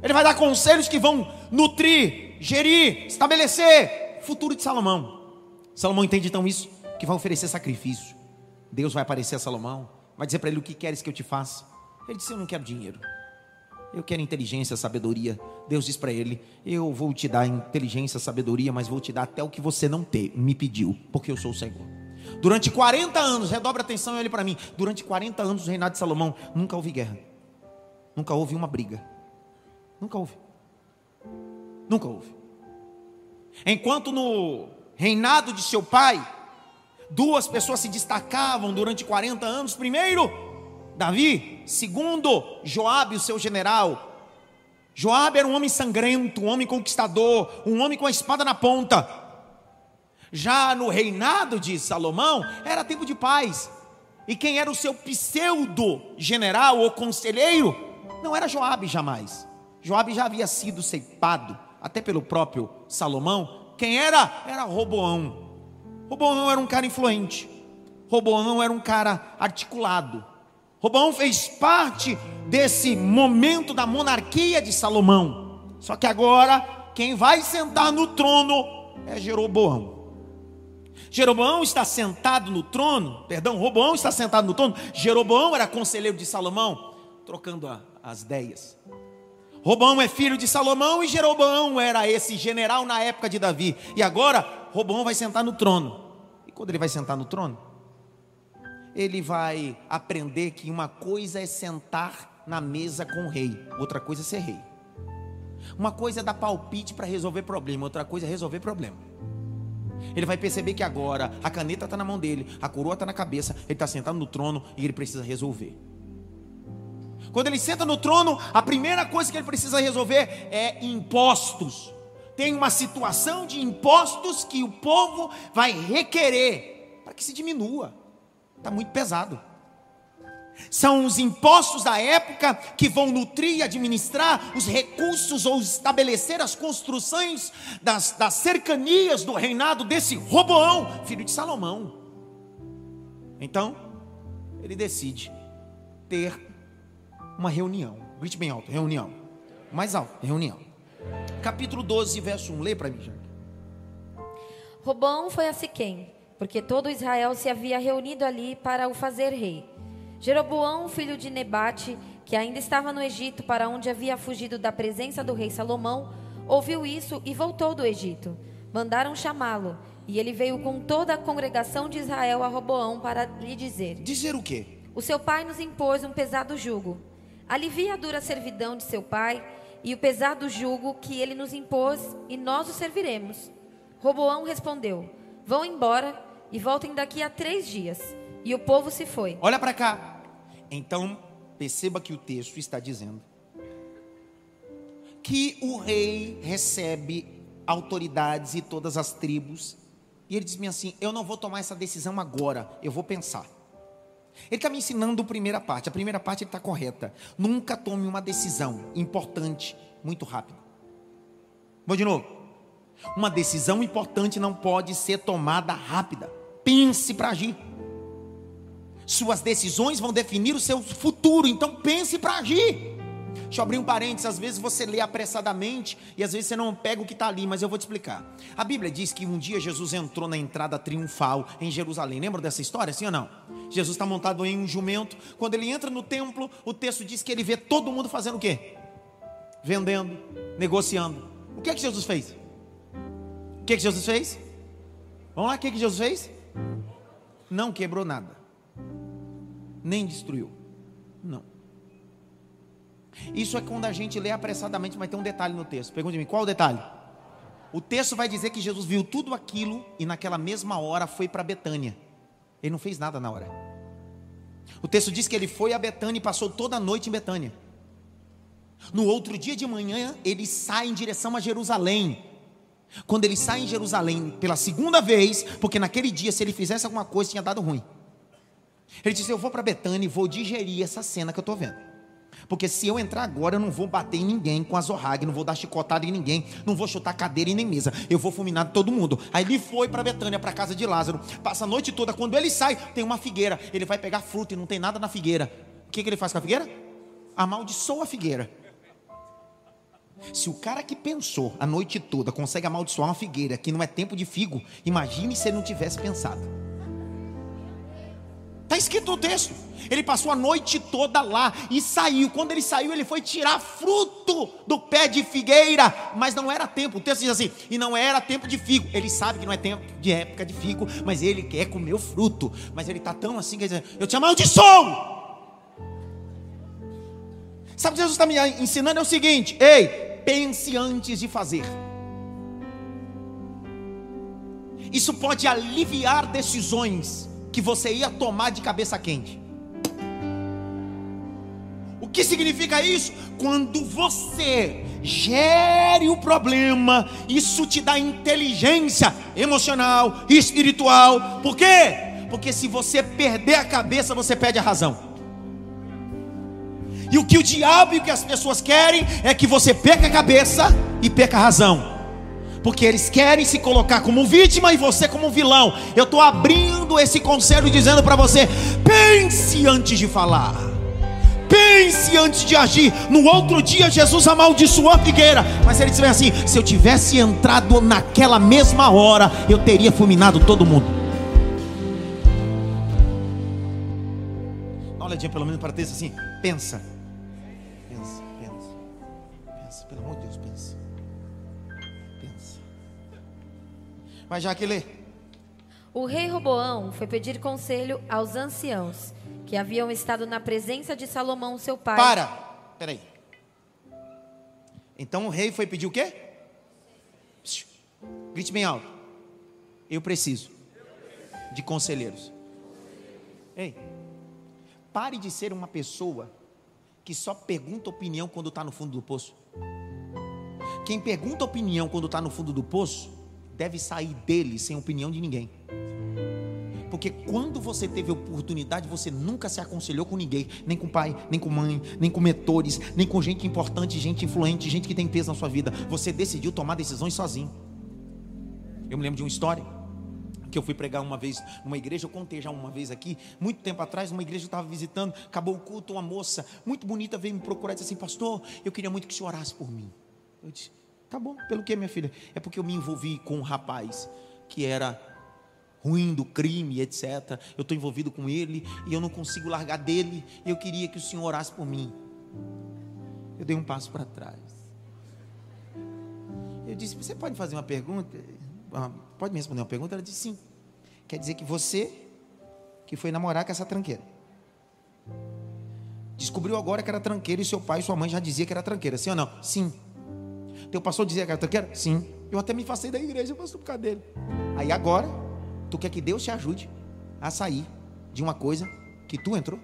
Ele vai dar conselhos que vão nutrir, gerir, estabelecer o futuro de Salomão. Salomão entende então isso, que vai oferecer sacrifício. Deus vai aparecer a Salomão, vai dizer para ele o que queres que eu te faça. Ele disse: Eu não quero dinheiro. Eu quero inteligência, sabedoria. Deus diz para ele: Eu vou te dar inteligência, sabedoria, mas vou te dar até o que você não te, me pediu, porque eu sou o Senhor. Durante 40 anos, redobre atenção e olhe para mim. Durante 40 anos do reinado de Salomão, nunca houve guerra. Nunca houve uma briga. Nunca houve. Nunca houve. Enquanto no reinado de seu pai, duas pessoas se destacavam durante 40 anos. Primeiro, Davi, segundo Joabe, o seu general. Joabe era um homem sangrento, um homem conquistador, um homem com a espada na ponta. Já no reinado de Salomão, era tempo de paz. E quem era o seu pseudo general ou conselheiro? Não era Joabe jamais. Joabe já havia sido ceipado, até pelo próprio Salomão. Quem era? Era Roboão. Roboão era um cara influente. Roboão era um cara articulado. Roboão fez parte desse momento da monarquia de Salomão. Só que agora, quem vai sentar no trono é Jeroboão. Jeroboão está sentado no trono, perdão, Roboão está sentado no trono. Jeroboão era conselheiro de Salomão, trocando a, as ideias. Roboão é filho de Salomão e Jeroboão era esse general na época de Davi. E agora, Roboão vai sentar no trono. E quando ele vai sentar no trono, ele vai aprender que uma coisa é sentar na mesa com o rei, outra coisa é ser rei. Uma coisa é dar palpite para resolver problema, outra coisa é resolver problema. Ele vai perceber que agora a caneta está na mão dele, a coroa está na cabeça, ele está sentado no trono e ele precisa resolver. Quando ele senta no trono, a primeira coisa que ele precisa resolver é impostos. Tem uma situação de impostos que o povo vai requerer para que se diminua. Está muito pesado. São os impostos da época que vão nutrir e administrar os recursos ou estabelecer as construções das, das cercanias do reinado desse Roboão, filho de Salomão. Então, ele decide ter uma reunião. Grite bem alto, reunião. Mais alto, reunião. Capítulo 12, verso 1. Lê para mim, Jaque.
Robão foi a Siquém porque todo Israel se havia reunido ali para o fazer rei. Jeroboão, filho de Nebate, que ainda estava no Egito, para onde havia fugido da presença do rei Salomão, ouviu isso e voltou do Egito. Mandaram chamá-lo, e ele veio com toda a congregação de Israel a Roboão para lhe dizer:
Dizer o quê?
O seu pai nos impôs um pesado jugo. Alivia a dura servidão de seu pai e o pesado jugo que ele nos impôs, e nós o serviremos. Roboão respondeu: Vão embora e voltem daqui a três dias. E o povo se foi.
Olha para cá. Então, perceba que o texto está dizendo que o rei recebe autoridades e todas as tribos. E ele diz assim: Eu não vou tomar essa decisão agora, eu vou pensar. Ele está me ensinando a primeira parte. A primeira parte está correta. Nunca tome uma decisão importante muito rápido. Vou de novo. Uma decisão importante não pode ser tomada rápida. Pense para agir. Suas decisões vão definir o seu futuro, então pense para agir. Deixa eu abrir um parênteses, às vezes você lê apressadamente e às vezes você não pega o que está ali, mas eu vou te explicar. A Bíblia diz que um dia Jesus entrou na entrada triunfal em Jerusalém. Lembra dessa história, sim ou não? Jesus está montado em um jumento. Quando ele entra no templo, o texto diz que ele vê todo mundo fazendo o quê? Vendendo, negociando. O que é que Jesus fez? O que é que Jesus fez? Vamos lá, o que é que Jesus fez? Não quebrou nada nem destruiu. Não. Isso é quando a gente lê apressadamente, mas tem um detalhe no texto. Pergunte-me, qual o detalhe? O texto vai dizer que Jesus viu tudo aquilo e naquela mesma hora foi para Betânia. Ele não fez nada na hora. O texto diz que ele foi a Betânia e passou toda a noite em Betânia. No outro dia de manhã, ele sai em direção a Jerusalém. Quando ele sai em Jerusalém pela segunda vez, porque naquele dia, se ele fizesse alguma coisa, tinha dado ruim. Ele disse: Eu vou para Betânia e vou digerir essa cena que eu estou vendo. Porque se eu entrar agora, eu não vou bater em ninguém com a zorrague, não vou dar chicotada em ninguém, não vou chutar cadeira e nem mesa, eu vou fulminar todo mundo. Aí ele foi para Betânia, para casa de Lázaro, passa a noite toda. Quando ele sai, tem uma figueira, ele vai pegar fruta e não tem nada na figueira. O que, que ele faz com a figueira? Amaldiçoa a figueira. Se o cara que pensou a noite toda consegue amaldiçoar uma figueira que não é tempo de figo, imagine se ele não tivesse pensado. Está escrito no texto. Ele passou a noite toda lá e saiu. Quando ele saiu, ele foi tirar fruto do pé de figueira, mas não era tempo. O texto diz assim: e não era tempo de figo. Ele sabe que não é tempo de época de figo, mas ele quer comer o fruto. Mas ele está tão assim que ele diz: Eu te amaldiçoo. Sabe o que Jesus está me ensinando? É o seguinte: ei, pense antes de fazer. Isso pode aliviar decisões que você ia tomar de cabeça quente. O que significa isso? Quando você gere o problema, isso te dá inteligência emocional espiritual. Por quê? Porque se você perder a cabeça, você perde a razão. E o que o diabo e o que as pessoas querem é que você perca a cabeça e perca a razão porque eles querem se colocar como vítima e você como vilão. Eu estou abrindo esse conselho dizendo para você: pense antes de falar. Pense antes de agir. No outro dia, Jesus amaldiçoou a figueira. Mas ele disse assim: se eu tivesse entrado naquela mesma hora, eu teria fulminado todo mundo. Olhadinha pelo menos para texto assim. Pensa, pelo amor de Deus, pensa. Mas já que lê.
O rei Roboão foi pedir conselho aos anciãos que haviam estado na presença de Salomão, seu pai.
Para! Peraí. Então o rei foi pedir o quê? Grite bem alto. Eu preciso de conselheiros. Ei, pare de ser uma pessoa que só pergunta opinião quando está no fundo do poço. Quem pergunta opinião quando está no fundo do poço deve sair dele sem opinião de ninguém. Porque quando você teve oportunidade, você nunca se aconselhou com ninguém, nem com pai, nem com mãe, nem com mentores, nem com gente importante, gente influente, gente que tem peso na sua vida. Você decidiu tomar decisões sozinho. Eu me lembro de uma história que eu fui pregar uma vez numa igreja, eu contei já uma vez aqui, muito tempo atrás, numa igreja eu estava visitando, acabou o culto, uma moça muito bonita veio me procurar e disse assim: Pastor, eu queria muito que o senhor orasse por mim. Eu disse: Tá bom, pelo que, minha filha? É porque eu me envolvi com um rapaz que era ruim do crime, etc. Eu estou envolvido com ele e eu não consigo largar dele. E eu queria que o senhor orasse por mim. Eu dei um passo para trás. Eu disse: Você pode fazer uma pergunta? Ah, pode me responder uma pergunta? Ela disse: Sim. Quer dizer que você que foi namorar com essa tranqueira descobriu agora que era tranqueira e seu pai e sua mãe já dizia que era tranqueira, sim ou não? Sim. Teu pastor dizia que era tranqueira? Sim. Eu até me afastei da igreja, pastor, por causa dele. Aí agora, tu quer que Deus te ajude a sair de uma coisa que tu entrou?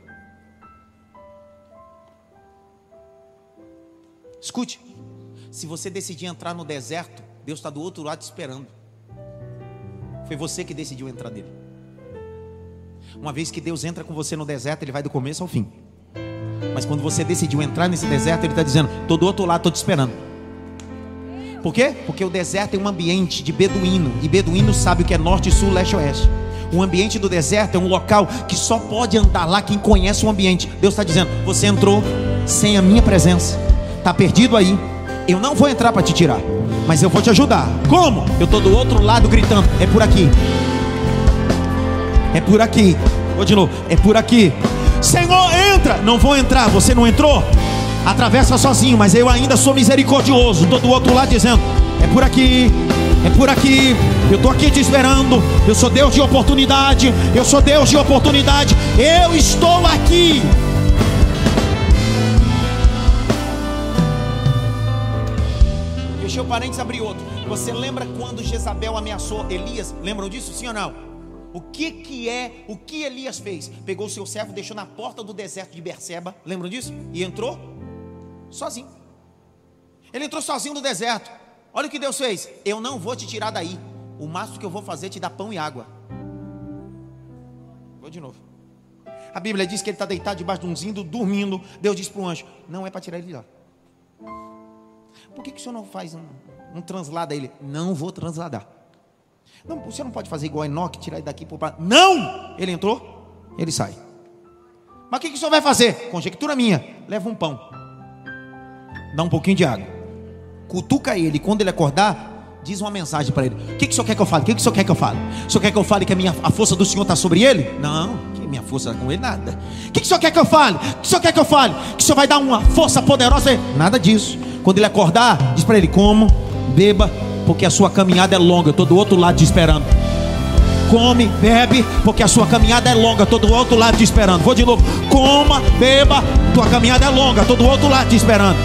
Escute, se você decidir entrar no deserto, Deus está do outro lado te esperando. Foi você que decidiu entrar nele. Uma vez que Deus entra com você no deserto, Ele vai do começo ao fim. Mas quando você decidiu entrar nesse deserto, Ele está dizendo: estou do outro lado, estou te esperando. Por quê? Porque o deserto é um ambiente de beduíno. E beduíno sabe o que é norte, sul, leste oeste. O ambiente do deserto é um local que só pode andar lá quem conhece o ambiente. Deus está dizendo: você entrou sem a minha presença está perdido aí. Eu não vou entrar para te tirar, mas eu vou te ajudar. Como? Eu estou do outro lado gritando: é por aqui. É por aqui. Vou de novo: é por aqui. Senhor, entra. Não vou entrar. Você não entrou? Atravessa sozinho, mas eu ainda sou misericordioso. Estou do outro lado dizendo: é por aqui. É por aqui, eu estou aqui te esperando. Eu sou Deus de oportunidade. Eu sou Deus de oportunidade. Eu estou aqui. Fechei o parênteses, abri outro. Você lembra quando Jezabel ameaçou Elias? Lembram disso, sim ou não? O que que é, o que Elias fez? Pegou o seu servo, deixou na porta do deserto de Berseba, lembram disso? E entrou sozinho. Ele entrou sozinho no deserto. Olha o que Deus fez. Eu não vou te tirar daí. O máximo que eu vou fazer é te dar pão e água. Vou de novo. A Bíblia diz que ele está deitado debaixo de um zindo, dormindo. Deus disse para o anjo: Não é para tirar ele de lá. Por que, que o senhor não faz um, um translado a ele? Não vou transladar. Não, você não pode fazer igual a Enoque, tirar ele daqui para Não! Ele entrou, ele sai. Mas o que, que o senhor vai fazer? Conjectura minha. Leva um pão. Dá um pouquinho de água. Cutuca ele. Quando ele acordar, diz uma mensagem para ele. O que, que o senhor quer que eu fale? O que, que o senhor quer que eu fale? O senhor quer que eu fale que a, minha, a força do senhor está sobre ele? Não, que minha força está com ele, nada. O que, que o senhor quer que eu fale? O que o senhor quer que eu fale? Que o senhor vai dar uma força poderosa? Nada disso. Quando ele acordar, diz para ele: como, beba, porque a sua caminhada é longa. Eu estou do outro lado te esperando. Come, bebe, porque a sua caminhada é longa. Estou do outro lado te esperando. Vou de novo. Coma, beba, tua caminhada é longa. Estou do outro lado te esperando.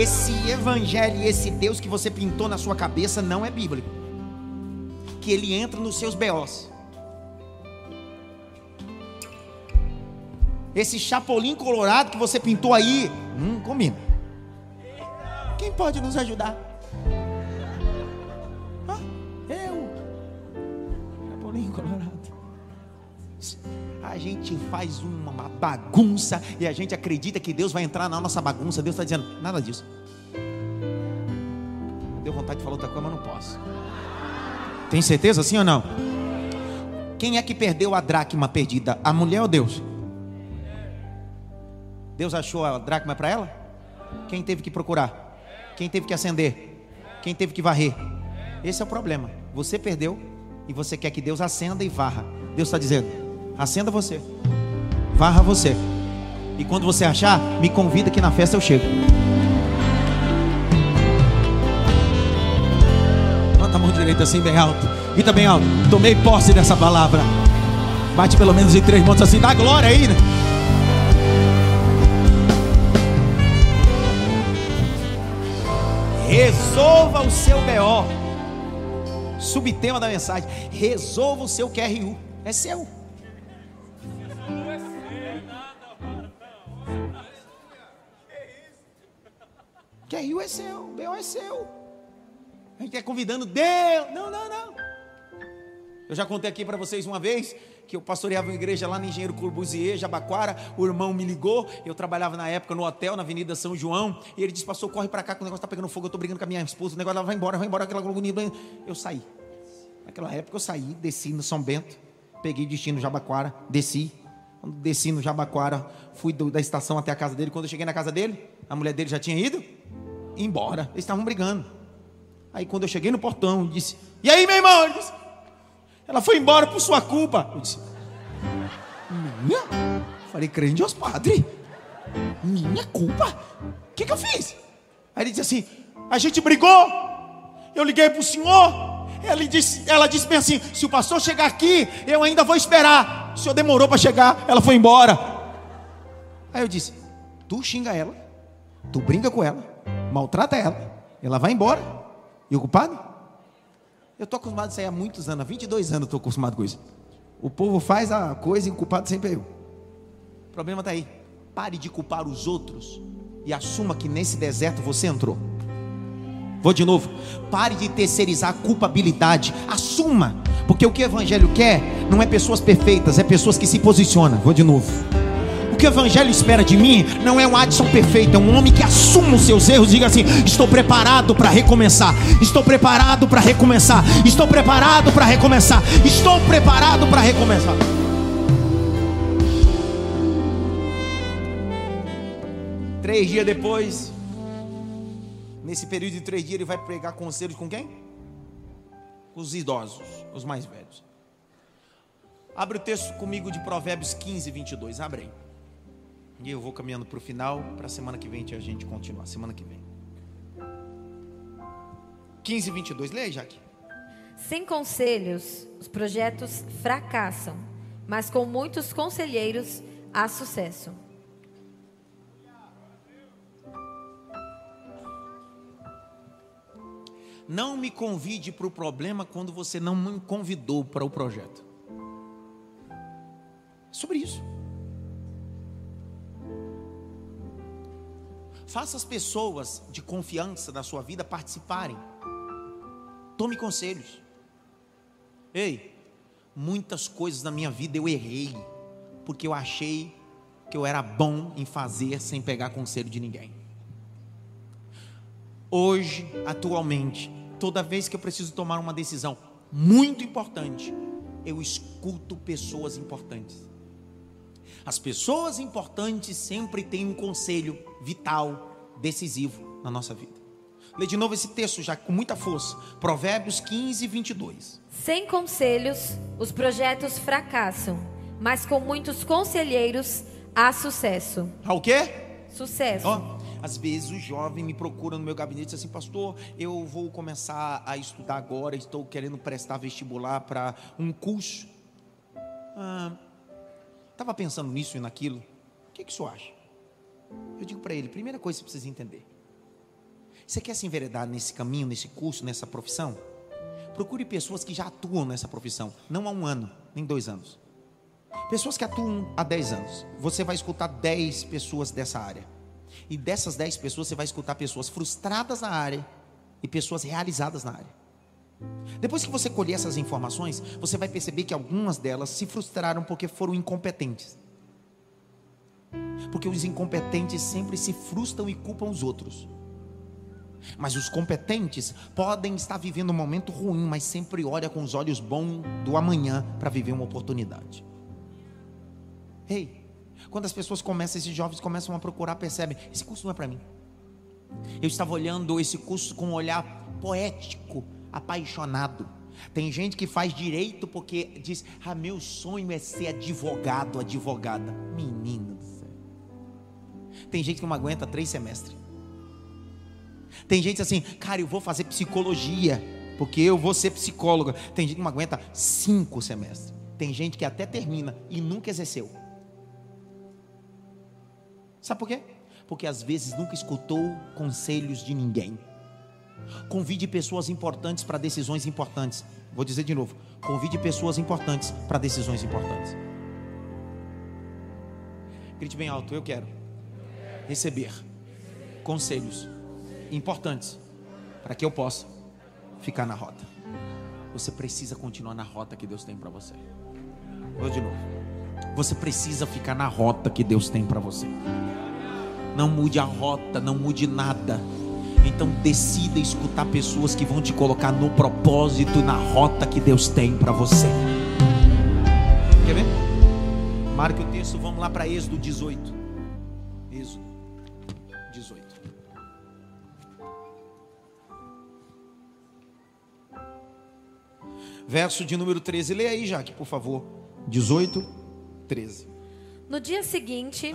Esse evangelho e esse Deus que você pintou na sua cabeça não é bíblico. Que ele entra nos seus beós. Esse chapolim colorado que você pintou aí, hum, combina. Quem pode nos ajudar? Ah, eu. Chapolim colorado. A gente faz uma bagunça e a gente acredita que Deus vai entrar na nossa bagunça. Deus está dizendo, nada disso. Deu vontade de falar outra coisa, mas não posso. Tem certeza, sim ou não? Quem é que perdeu a dracma perdida? A mulher ou Deus? Deus achou a dracma para ela? Quem teve que procurar? Quem teve que acender? Quem teve que varrer? Esse é o problema. Você perdeu e você quer que Deus acenda e varra. Deus está dizendo: acenda você, varra você. E quando você achar, me convida que na festa eu chego. Levanta a mão direita assim, bem alto. Grita bem alto. Tomei posse dessa palavra. Bate pelo menos em três mãos assim, dá glória aí, né? Resolva o seu BO. Subtema da mensagem: Resolva o seu QRU. É seu. QRU é seu, BO é seu. A gente está convidando Deus. Não, não, não. Eu já contei aqui para vocês uma vez que eu pastoreava uma igreja lá no Engenheiro Corbusier, Jabaquara, o irmão me ligou, eu trabalhava na época no hotel, na Avenida São João, e ele disse, pastor, corre para cá que o negócio está pegando fogo, eu estou brigando com a minha esposa, o negócio vai embora, vai embora, aquela agonia, eu saí. Naquela época eu saí, desci no São Bento, peguei destino Jabaquara, desci, quando desci no Jabaquara, fui do, da estação até a casa dele, quando eu cheguei na casa dele, a mulher dele já tinha ido, embora, eles estavam brigando. Aí quando eu cheguei no portão, disse, e aí meu irmão? Ele disse, ela foi embora por sua culpa. Eu disse: Minha? Falei, crê em Deus, padre. Minha culpa? O que, que eu fiz? Aí ele disse assim: a gente brigou. Eu liguei para o senhor. Ela disse, ela disse bem assim: se o pastor chegar aqui, eu ainda vou esperar. O senhor demorou para chegar, ela foi embora. Aí eu disse: tu xinga ela, tu brinca com ela, maltrata ela, ela vai embora. E o culpado? Eu estou acostumado a sair há muitos anos, há 22 anos estou acostumado com isso. O povo faz a coisa e o culpado sempre é eu. O problema está aí. Pare de culpar os outros e assuma que nesse deserto você entrou. Vou de novo. Pare de terceirizar a culpabilidade. Assuma. Porque o que o Evangelho quer não é pessoas perfeitas, é pessoas que se posicionam. Vou de novo. Que o Evangelho espera de mim não é um Adson perfeito, é um homem que assuma os seus erros e diga assim: Estou preparado para recomeçar. Estou preparado para recomeçar. Estou preparado para recomeçar. Estou preparado para recomeçar. Três dias depois, nesse período de três dias, ele vai pregar conselhos com quem? Com os idosos, os mais velhos. Abre o texto comigo de Provérbios 15, 22. Abre aí. E eu vou caminhando para o final, para a semana que vem a gente continuar. Semana que vem. 15, 22. Leia aí, Jaque.
Sem conselhos, os projetos fracassam, mas com muitos conselheiros há sucesso.
Não me convide para o problema quando você não me convidou para o projeto. É sobre isso. Faça as pessoas de confiança da sua vida participarem. Tome conselhos. Ei, muitas coisas na minha vida eu errei, porque eu achei que eu era bom em fazer sem pegar conselho de ninguém. Hoje, atualmente, toda vez que eu preciso tomar uma decisão muito importante, eu escuto pessoas importantes. As pessoas importantes sempre têm um conselho vital, decisivo na nossa vida. Lê de novo esse texto já com muita força. Provérbios 15, 22.
Sem conselhos, os projetos fracassam, mas com muitos conselheiros há sucesso.
Há o quê?
Sucesso.
Ó, às vezes o jovem me procura no meu gabinete e diz assim, pastor, eu vou começar a estudar agora, estou querendo prestar vestibular para um curso. Estava pensando nisso e naquilo. O que, que o senhor acha? Eu digo para ele, primeira coisa que você precisa entender. Você quer se enveredar nesse caminho, nesse curso, nessa profissão? Procure pessoas que já atuam nessa profissão, não há um ano, nem dois anos. Pessoas que atuam há dez anos. Você vai escutar dez pessoas dessa área. E dessas 10 pessoas, você vai escutar pessoas frustradas na área e pessoas realizadas na área. Depois que você colher essas informações, você vai perceber que algumas delas se frustraram porque foram incompetentes. Porque os incompetentes sempre se frustram e culpam os outros. Mas os competentes podem estar vivendo um momento ruim, mas sempre olha com os olhos bons do amanhã para viver uma oportunidade. Ei, quando as pessoas começam, esses jovens começam a procurar, percebem: esse curso não é para mim. Eu estava olhando esse curso com um olhar poético, apaixonado. Tem gente que faz direito porque diz: Ah, meu sonho é ser advogado, advogada. Menino do céu. Tem gente que não aguenta três semestres. Tem gente assim, cara, eu vou fazer psicologia, porque eu vou ser psicóloga. Tem gente que não aguenta cinco semestres. Tem gente que até termina e nunca exerceu. Sabe por quê? Porque às vezes nunca escutou conselhos de ninguém. Convide pessoas importantes para decisões importantes. Vou dizer de novo: convide pessoas importantes para decisões importantes. Grite bem alto: eu quero receber conselhos importantes para que eu possa ficar na rota. Você precisa continuar na rota que Deus tem para você. Vou de novo. Você precisa ficar na rota que Deus tem para você. Não mude a rota, não mude nada. Então decida escutar pessoas que vão te colocar no propósito, na rota que Deus tem para você. Quer ver? Marque o texto, vamos lá para Êxodo 18. Êxodo 18. Verso de número 13. Leia aí, Jaque, por favor. 18, 13.
No dia seguinte?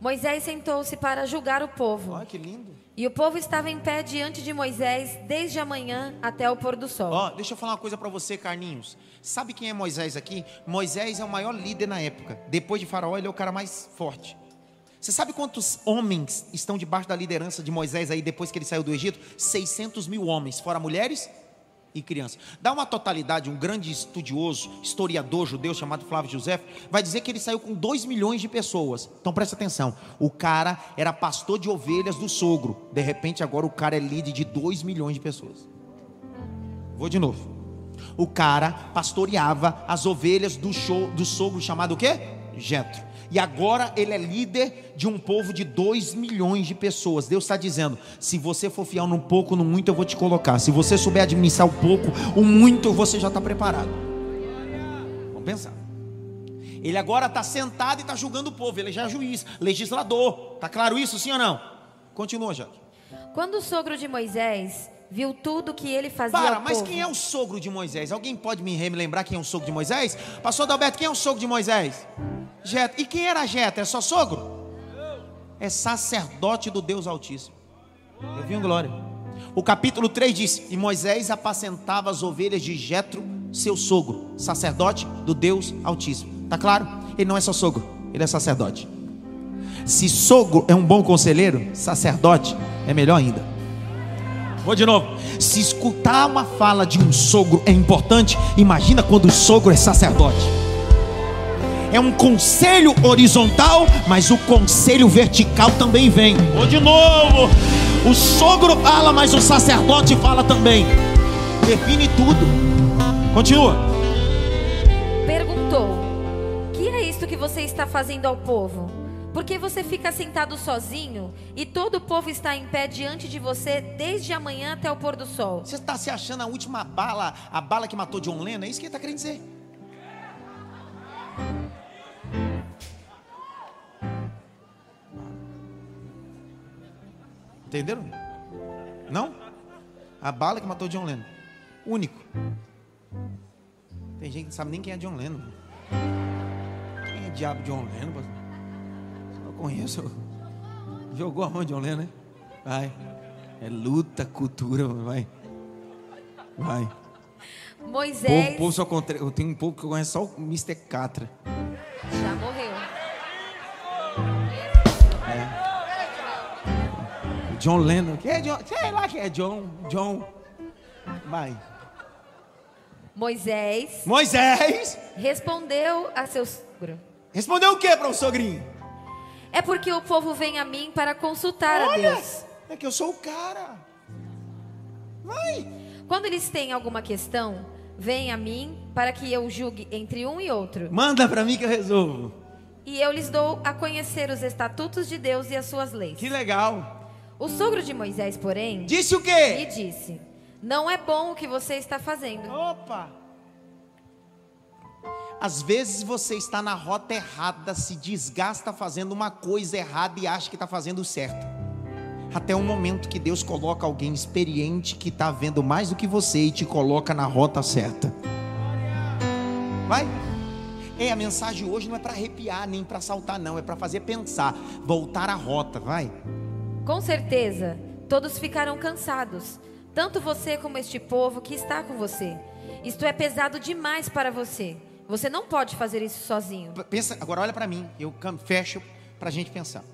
Moisés sentou-se para julgar o povo.
Olha que lindo.
E o povo estava em pé diante de Moisés desde a manhã até o pôr do sol.
Ó, deixa eu falar uma coisa para você, Carninhos. Sabe quem é Moisés aqui? Moisés é o maior líder na época. Depois de Faraó, ele é o cara mais forte. Você sabe quantos homens estão debaixo da liderança de Moisés aí depois que ele saiu do Egito? 600 mil homens, fora mulheres e crianças. Dá uma totalidade, um grande estudioso, historiador judeu chamado Flávio José, vai dizer que ele saiu com 2 milhões de pessoas. Então presta atenção: o cara era pastor de ovelhas do sogro. De repente, agora o cara é líder de 2 milhões de pessoas. Vou de novo. O cara pastoreava as ovelhas do, show, do sogro chamado o quê? Jetro. E agora ele é líder de um povo de 2 milhões de pessoas. Deus está dizendo: se você for fiel no pouco, no muito eu vou te colocar. Se você souber administrar o pouco, o muito você já está preparado. Vamos pensar. Ele agora está sentado e está julgando o povo. Ele já é juiz, legislador. Tá claro isso, sim ou não? Continua, Jorge.
Quando o sogro de Moisés viu tudo que ele fazia
Para, mas
povo,
quem é o sogro de Moisés? Alguém pode me lembrar quem é o sogro de Moisés? Pastor Adalberto, quem é o sogro de Moisés? Jetro. E quem era Jetro? É só sogro? É sacerdote do Deus Altíssimo. Eu vi em glória. O capítulo 3 diz: E Moisés apacentava as ovelhas de Jetro, seu sogro, sacerdote do Deus Altíssimo. Tá claro? Ele não é só sogro, ele é sacerdote. Se sogro é um bom conselheiro, sacerdote é melhor ainda. Vou de novo. Se escutar uma fala de um sogro é importante, imagina quando o sogro é sacerdote. É um conselho horizontal, mas o conselho vertical também vem. Vou de novo. O sogro fala, mas o sacerdote fala também. Define tudo. Continua.
perguntou: Que é isto que você está fazendo ao povo? Por que você fica sentado sozinho e todo o povo está em pé diante de você desde a manhã até o pôr do sol?
Você está se achando a última bala, a bala que matou John Lennon? É isso que ele está querendo dizer. Entenderam? Não? A bala que matou John Lennon. Único. Tem gente que não sabe nem quem é John Lennon. Quem é diabo John Lennon? Só conheço. Jogou aonde John Lennon, né? Vai. É luta, cultura, vai. Vai. O povo,
Moisés
o povo só contra... Eu tenho um pouco que eu conheço só o Mr. Catra.
já morreu.
John Lennon. Quem é John? Sei lá quem é John. John. Vai.
Moisés
Moisés.
respondeu a seu sogro:
Respondeu o que para o sogrinho?
É porque o povo vem a mim para consultar a
Olha,
Deus.
é que eu sou o cara. Vai.
Quando eles têm alguma questão, vêm a mim para que eu julgue entre um e outro.
Manda para mim que eu resolvo.
E eu lhes dou a conhecer os estatutos de Deus e as suas leis.
Que legal.
O sogro de Moisés, porém,
Disse o quê?
disse: Não é bom o que você está fazendo.
Opa. Às vezes você está na rota errada, se desgasta fazendo uma coisa errada e acha que está fazendo certo. Até o momento que Deus coloca alguém experiente que está vendo mais do que você e te coloca na rota certa. Vai. É, a mensagem hoje não é para arrepiar nem para saltar, não. É para fazer pensar, voltar à rota. Vai.
Com certeza, todos ficarão cansados, tanto você como este povo que está com você. Isto é pesado demais para você. Você não pode fazer isso sozinho.
Pensa, agora olha para mim. Eu fecho para a gente pensar.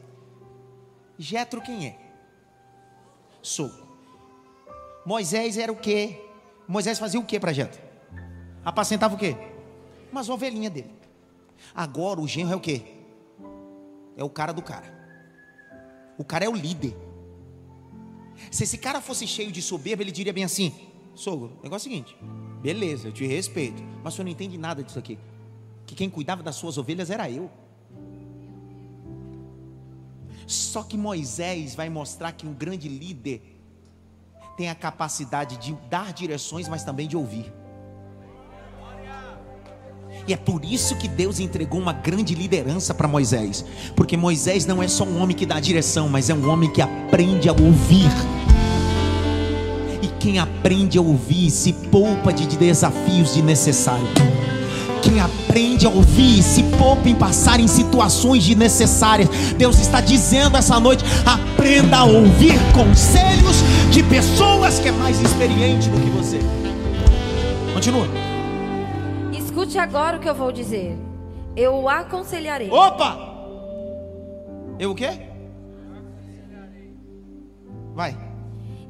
Jetro quem é? Sogro. Moisés era o quê? Moisés fazia o quê para Jetro? Apacentava o quê? Umas ovelhinhas dele. Agora o genro é o quê? É o cara do cara. O cara é o líder. Se esse cara fosse cheio de soberba, ele diria bem assim: Sogro, o negócio é o seguinte, beleza, eu te respeito, mas senhor não entende nada disso aqui. Que quem cuidava das suas ovelhas era eu. Só que Moisés vai mostrar que um grande líder tem a capacidade de dar direções, mas também de ouvir. E é por isso que Deus entregou uma grande liderança para Moisés. Porque Moisés não é só um homem que dá direção, mas é um homem que aprende a ouvir. E quem aprende a ouvir se poupa de desafios desnecessários. Quem aprende a ouvir se poupa em passar em situações desnecessárias. Deus está dizendo essa noite: aprenda a ouvir conselhos de pessoas que é mais experiente do que você. Continua.
Escute agora o que eu vou dizer. Eu o aconselharei.
Opa! Eu o quê? Vai.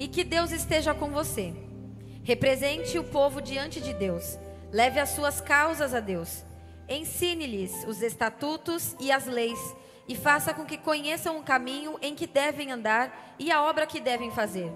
E que Deus esteja com você. Represente o povo diante de Deus. Leve as suas causas a Deus. Ensine-lhes os estatutos e as leis. E faça com que conheçam o caminho em que devem andar e a obra que devem fazer.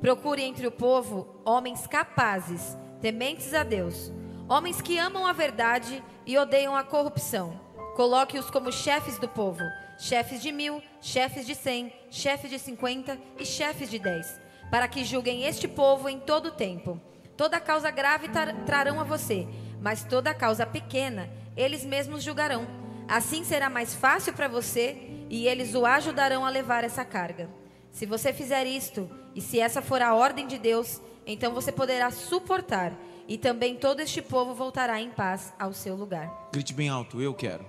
Procure entre o povo homens capazes, tementes a Deus, homens que amam a verdade e odeiam a corrupção. Coloque-os como chefes do povo, chefes de mil, chefes de cem, chefes de cinquenta e chefes de dez, para que julguem este povo em todo o tempo. Toda causa grave trarão a você, mas toda causa pequena eles mesmos julgarão. Assim será mais fácil para você e eles o ajudarão a levar essa carga. Se você fizer isto, e se essa for a ordem de Deus, então você poderá suportar, e também todo este povo voltará em paz ao seu lugar.
Grite bem alto: Eu quero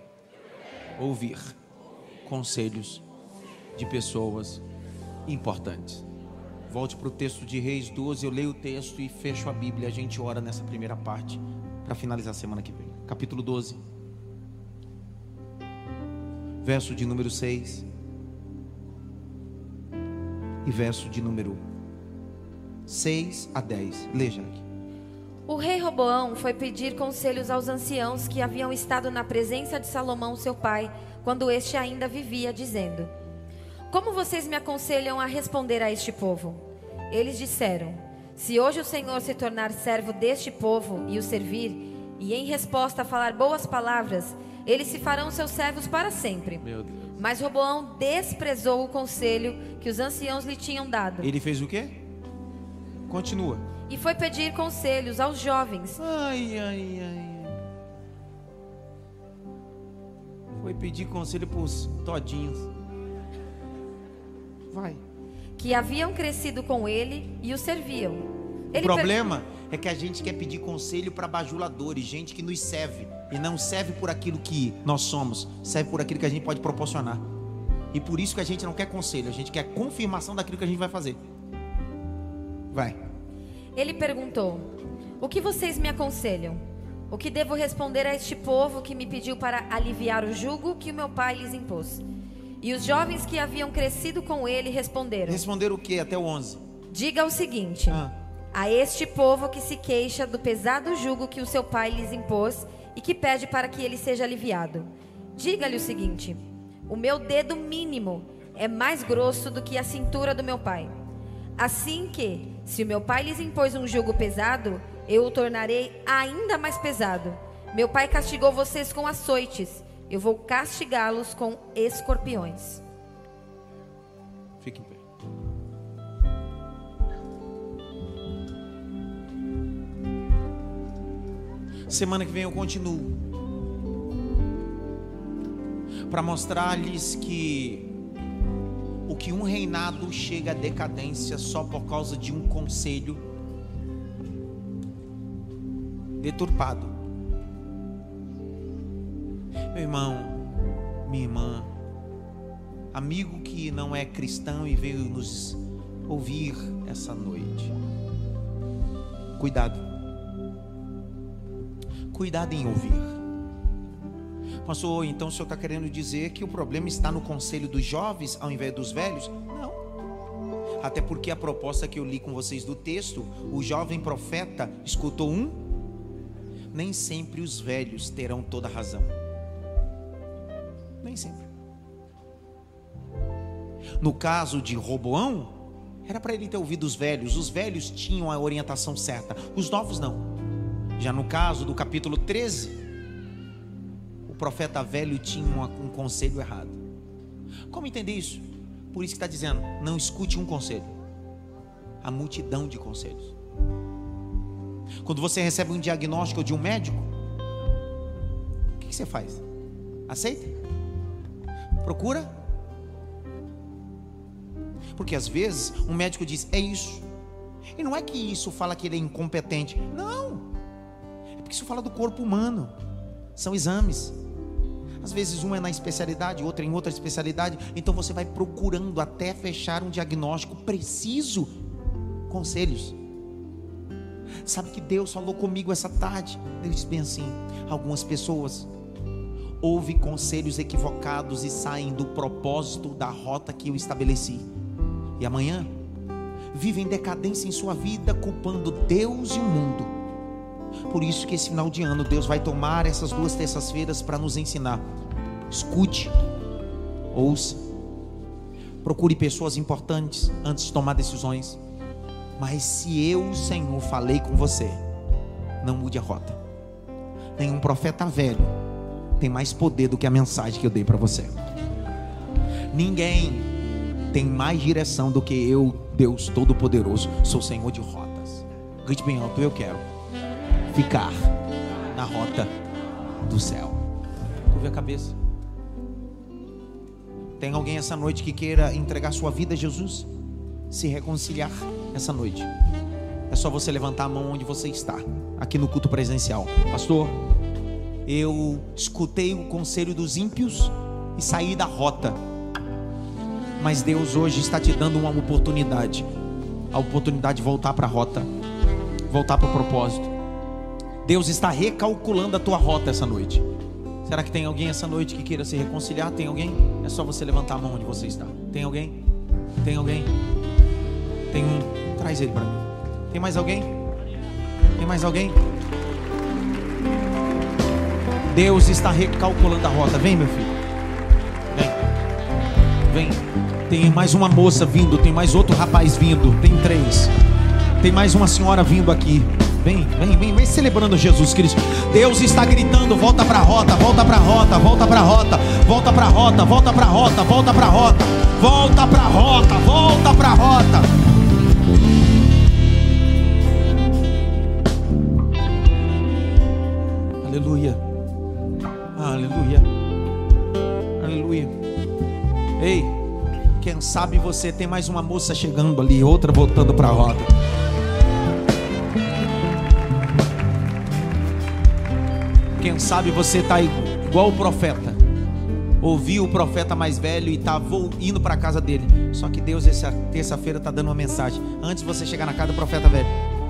ouvir conselhos de pessoas importantes. Volte para o texto de Reis 12, eu leio o texto e fecho a Bíblia. A gente ora nessa primeira parte para finalizar a semana que vem. Capítulo 12, verso de número 6 e verso de número 6 a 10. Leia aqui.
O rei Roboão foi pedir conselhos aos anciãos que haviam estado na presença de Salomão, seu pai, quando este ainda vivia, dizendo: como vocês me aconselham a responder a este povo? Eles disseram: Se hoje o Senhor se tornar servo deste povo e o servir, e em resposta falar boas palavras, eles se farão seus servos para sempre. Mas Roboão desprezou o conselho que os anciãos lhe tinham dado.
Ele fez o quê? Continua.
E foi pedir conselhos aos jovens.
Ai, ai, ai. Foi pedir conselho para os todinhos. Vai.
Que haviam crescido com ele e o serviam. Ele
o problema per... é que a gente quer pedir conselho para bajuladores, gente que nos serve. E não serve por aquilo que nós somos, serve por aquilo que a gente pode proporcionar. E por isso que a gente não quer conselho, a gente quer confirmação daquilo que a gente vai fazer. Vai.
Ele perguntou: O que vocês me aconselham? O que devo responder a este povo que me pediu para aliviar o jugo que o meu pai lhes impôs? E os jovens que haviam crescido com ele responderam:
Responderam o que até o 11?
Diga o seguinte: ah. A este povo que se queixa do pesado jugo que o seu pai lhes impôs e que pede para que ele seja aliviado. Diga-lhe o seguinte: O meu dedo mínimo é mais grosso do que a cintura do meu pai. Assim que, se o meu pai lhes impôs um jugo pesado, eu o tornarei ainda mais pesado. Meu pai castigou vocês com açoites eu vou castigá-los com escorpiões.
Fique em pé. Semana que vem eu continuo. Para mostrar-lhes que o que um reinado chega à decadência só por causa de um conselho deturpado. Meu irmão, minha irmã, amigo que não é cristão e veio nos ouvir essa noite. Cuidado. Cuidado em ouvir. Pastor, então o senhor está querendo dizer que o problema está no conselho dos jovens ao invés dos velhos? Não. Até porque a proposta que eu li com vocês do texto, o jovem profeta escutou um, nem sempre os velhos terão toda a razão. Nem sempre. No caso de Roboão, era para ele ter ouvido os velhos. Os velhos tinham a orientação certa, os novos não. Já no caso do capítulo 13, o profeta velho tinha um, um conselho errado. Como entender isso? Por isso que está dizendo: não escute um conselho, a multidão de conselhos. Quando você recebe um diagnóstico de um médico, o que, que você faz? Aceita? Procura. Porque às vezes um médico diz: é isso. E não é que isso fala que ele é incompetente. Não. É porque isso fala do corpo humano. São exames. Às vezes um é na especialidade, outro em outra especialidade. Então você vai procurando até fechar um diagnóstico preciso. Conselhos. Sabe que Deus falou comigo essa tarde? Deus disse bem assim: algumas pessoas ouvem conselhos equivocados e saem do propósito da rota que eu estabeleci. E amanhã vivem decadência em sua vida, culpando Deus e o mundo. Por isso que esse final de ano Deus vai tomar essas duas terças-feiras para nos ensinar. Escute, ouça, procure pessoas importantes antes de tomar decisões. Mas se eu, Senhor, falei com você, não mude a rota. Nenhum profeta velho tem mais poder do que a mensagem que eu dei para você. Ninguém tem mais direção do que eu, Deus Todo-Poderoso, sou Senhor de rotas. Grite bem alto, eu quero ficar na rota do céu. Curve a cabeça. Tem alguém essa noite que queira entregar sua vida a Jesus? Se reconciliar essa noite? É só você levantar a mão onde você está, aqui no culto presencial. Pastor, eu escutei o conselho dos ímpios e saí da rota. Mas Deus hoje está te dando uma oportunidade a oportunidade de voltar para a rota, voltar para o propósito. Deus está recalculando a tua rota essa noite. Será que tem alguém essa noite que queira se reconciliar? Tem alguém? É só você levantar a mão onde você está. Tem alguém? Tem alguém? Tem um. Traz ele para mim. Tem mais alguém? Tem mais alguém? Deus está recalculando a rota. Vem, meu filho. Vem. Vem. Tem mais uma moça vindo. Tem mais outro rapaz vindo. Tem três. Tem mais uma senhora vindo aqui. Vem, vem, vem, vem celebrando Jesus Cristo. Deus está gritando: volta para a rota, volta para a rota, volta para a rota, volta para a rota, volta para a rota, volta para a rota, volta para a rota, volta para a rota. Aleluia. Aleluia. Aleluia. Ei, quem sabe você tem mais uma moça chegando ali, outra voltando para a rota. Quem sabe você está igual o profeta. Ouviu o profeta mais velho e está indo para a casa dele. Só que Deus, essa terça-feira, está dando uma mensagem. Antes de você chegar na casa do profeta velho,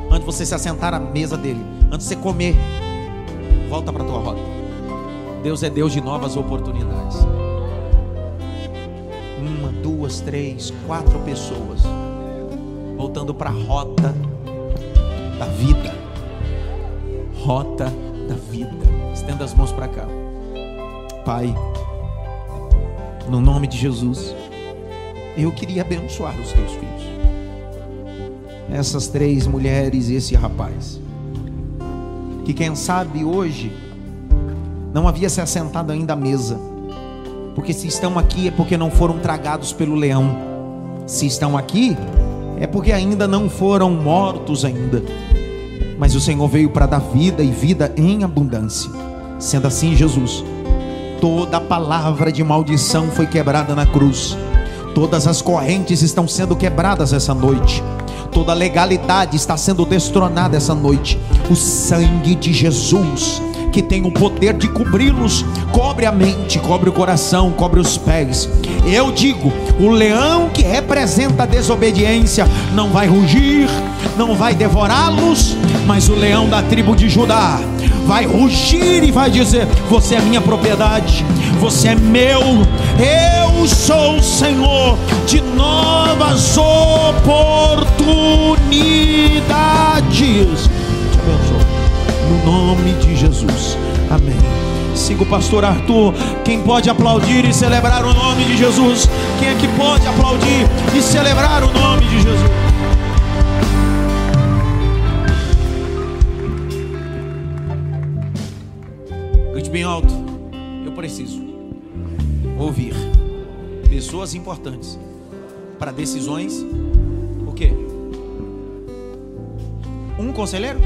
antes de você se assentar à mesa dele, antes de você comer, volta para a tua rota. Deus é Deus de novas oportunidades. Uma, duas, três, quatro pessoas voltando para a rota da vida. Rota da vida. Estenda as mãos para cá. Pai, no nome de Jesus, eu queria abençoar os teus filhos. Essas três mulheres e esse rapaz. Que quem sabe hoje não havia se assentado ainda à mesa. Porque se estão aqui é porque não foram tragados pelo leão. Se estão aqui é porque ainda não foram mortos ainda mas o Senhor veio para dar vida e vida em abundância. Sendo assim, Jesus, toda palavra de maldição foi quebrada na cruz. Todas as correntes estão sendo quebradas essa noite. Toda legalidade está sendo destronada essa noite. O sangue de Jesus que tem o poder de cobri-los, cobre a mente, cobre o coração, cobre os pés. Eu digo: o leão que representa a desobediência não vai rugir, não vai devorá-los, mas o leão da tribo de Judá vai rugir e vai dizer: Você é minha propriedade, você é meu, eu sou o Senhor de novas oportunidades. Te abençoe no nome de Jesus. Amém. Siga o pastor Arthur. Quem pode aplaudir e celebrar o nome de Jesus? Quem é que pode aplaudir e celebrar o nome de Jesus? Grite bem alto. Eu preciso ouvir pessoas importantes para decisões. O quê? Um conselheiro?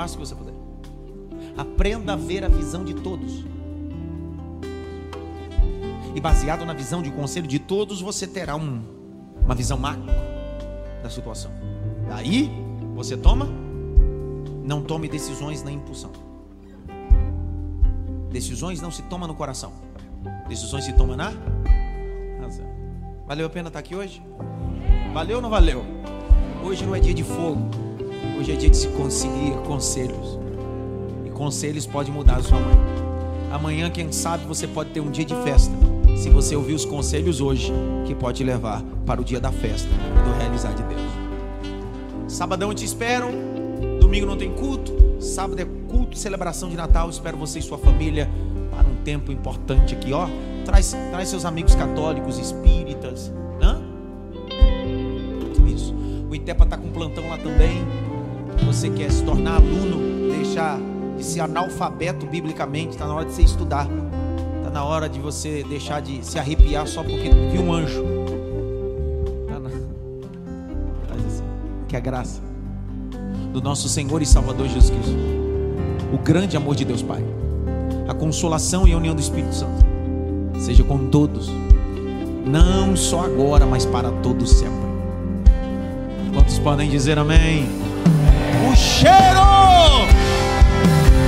Máximo que você puder. Aprenda a ver a visão de todos. E baseado na visão de conselho de todos, você terá um, uma visão macro da situação. Aí você toma, não tome decisões na impulsão. Decisões não se toma no coração. Decisões se toma na razão. Valeu a pena estar aqui hoje? Valeu ou não valeu? Hoje não é dia de fogo. Hoje é dia de se conseguir conselhos. E conselhos pode mudar a sua mãe. Amanhã, quem sabe, você pode ter um dia de festa. Se você ouvir os conselhos hoje, que pode levar para o dia da festa e do realizar de Deus. Sabadão te espero. Domingo não tem culto. Sábado é culto, celebração de Natal. Espero você e sua família para um tempo importante aqui, ó. Traz, traz seus amigos católicos, espíritas. Hã? Isso. O Itepa está com plantão lá também. Você quer se tornar aluno, deixar de ser analfabeto biblicamente, está na hora de você estudar. Está na hora de você deixar de se arrepiar só porque viu um anjo. Tá na... Faz assim. Que a graça do nosso Senhor e Salvador Jesus Cristo, o grande amor de Deus Pai, a consolação e a união do Espírito Santo, seja com todos, não só agora, mas para todos sempre. Quantos podem dizer amém? Cheiro!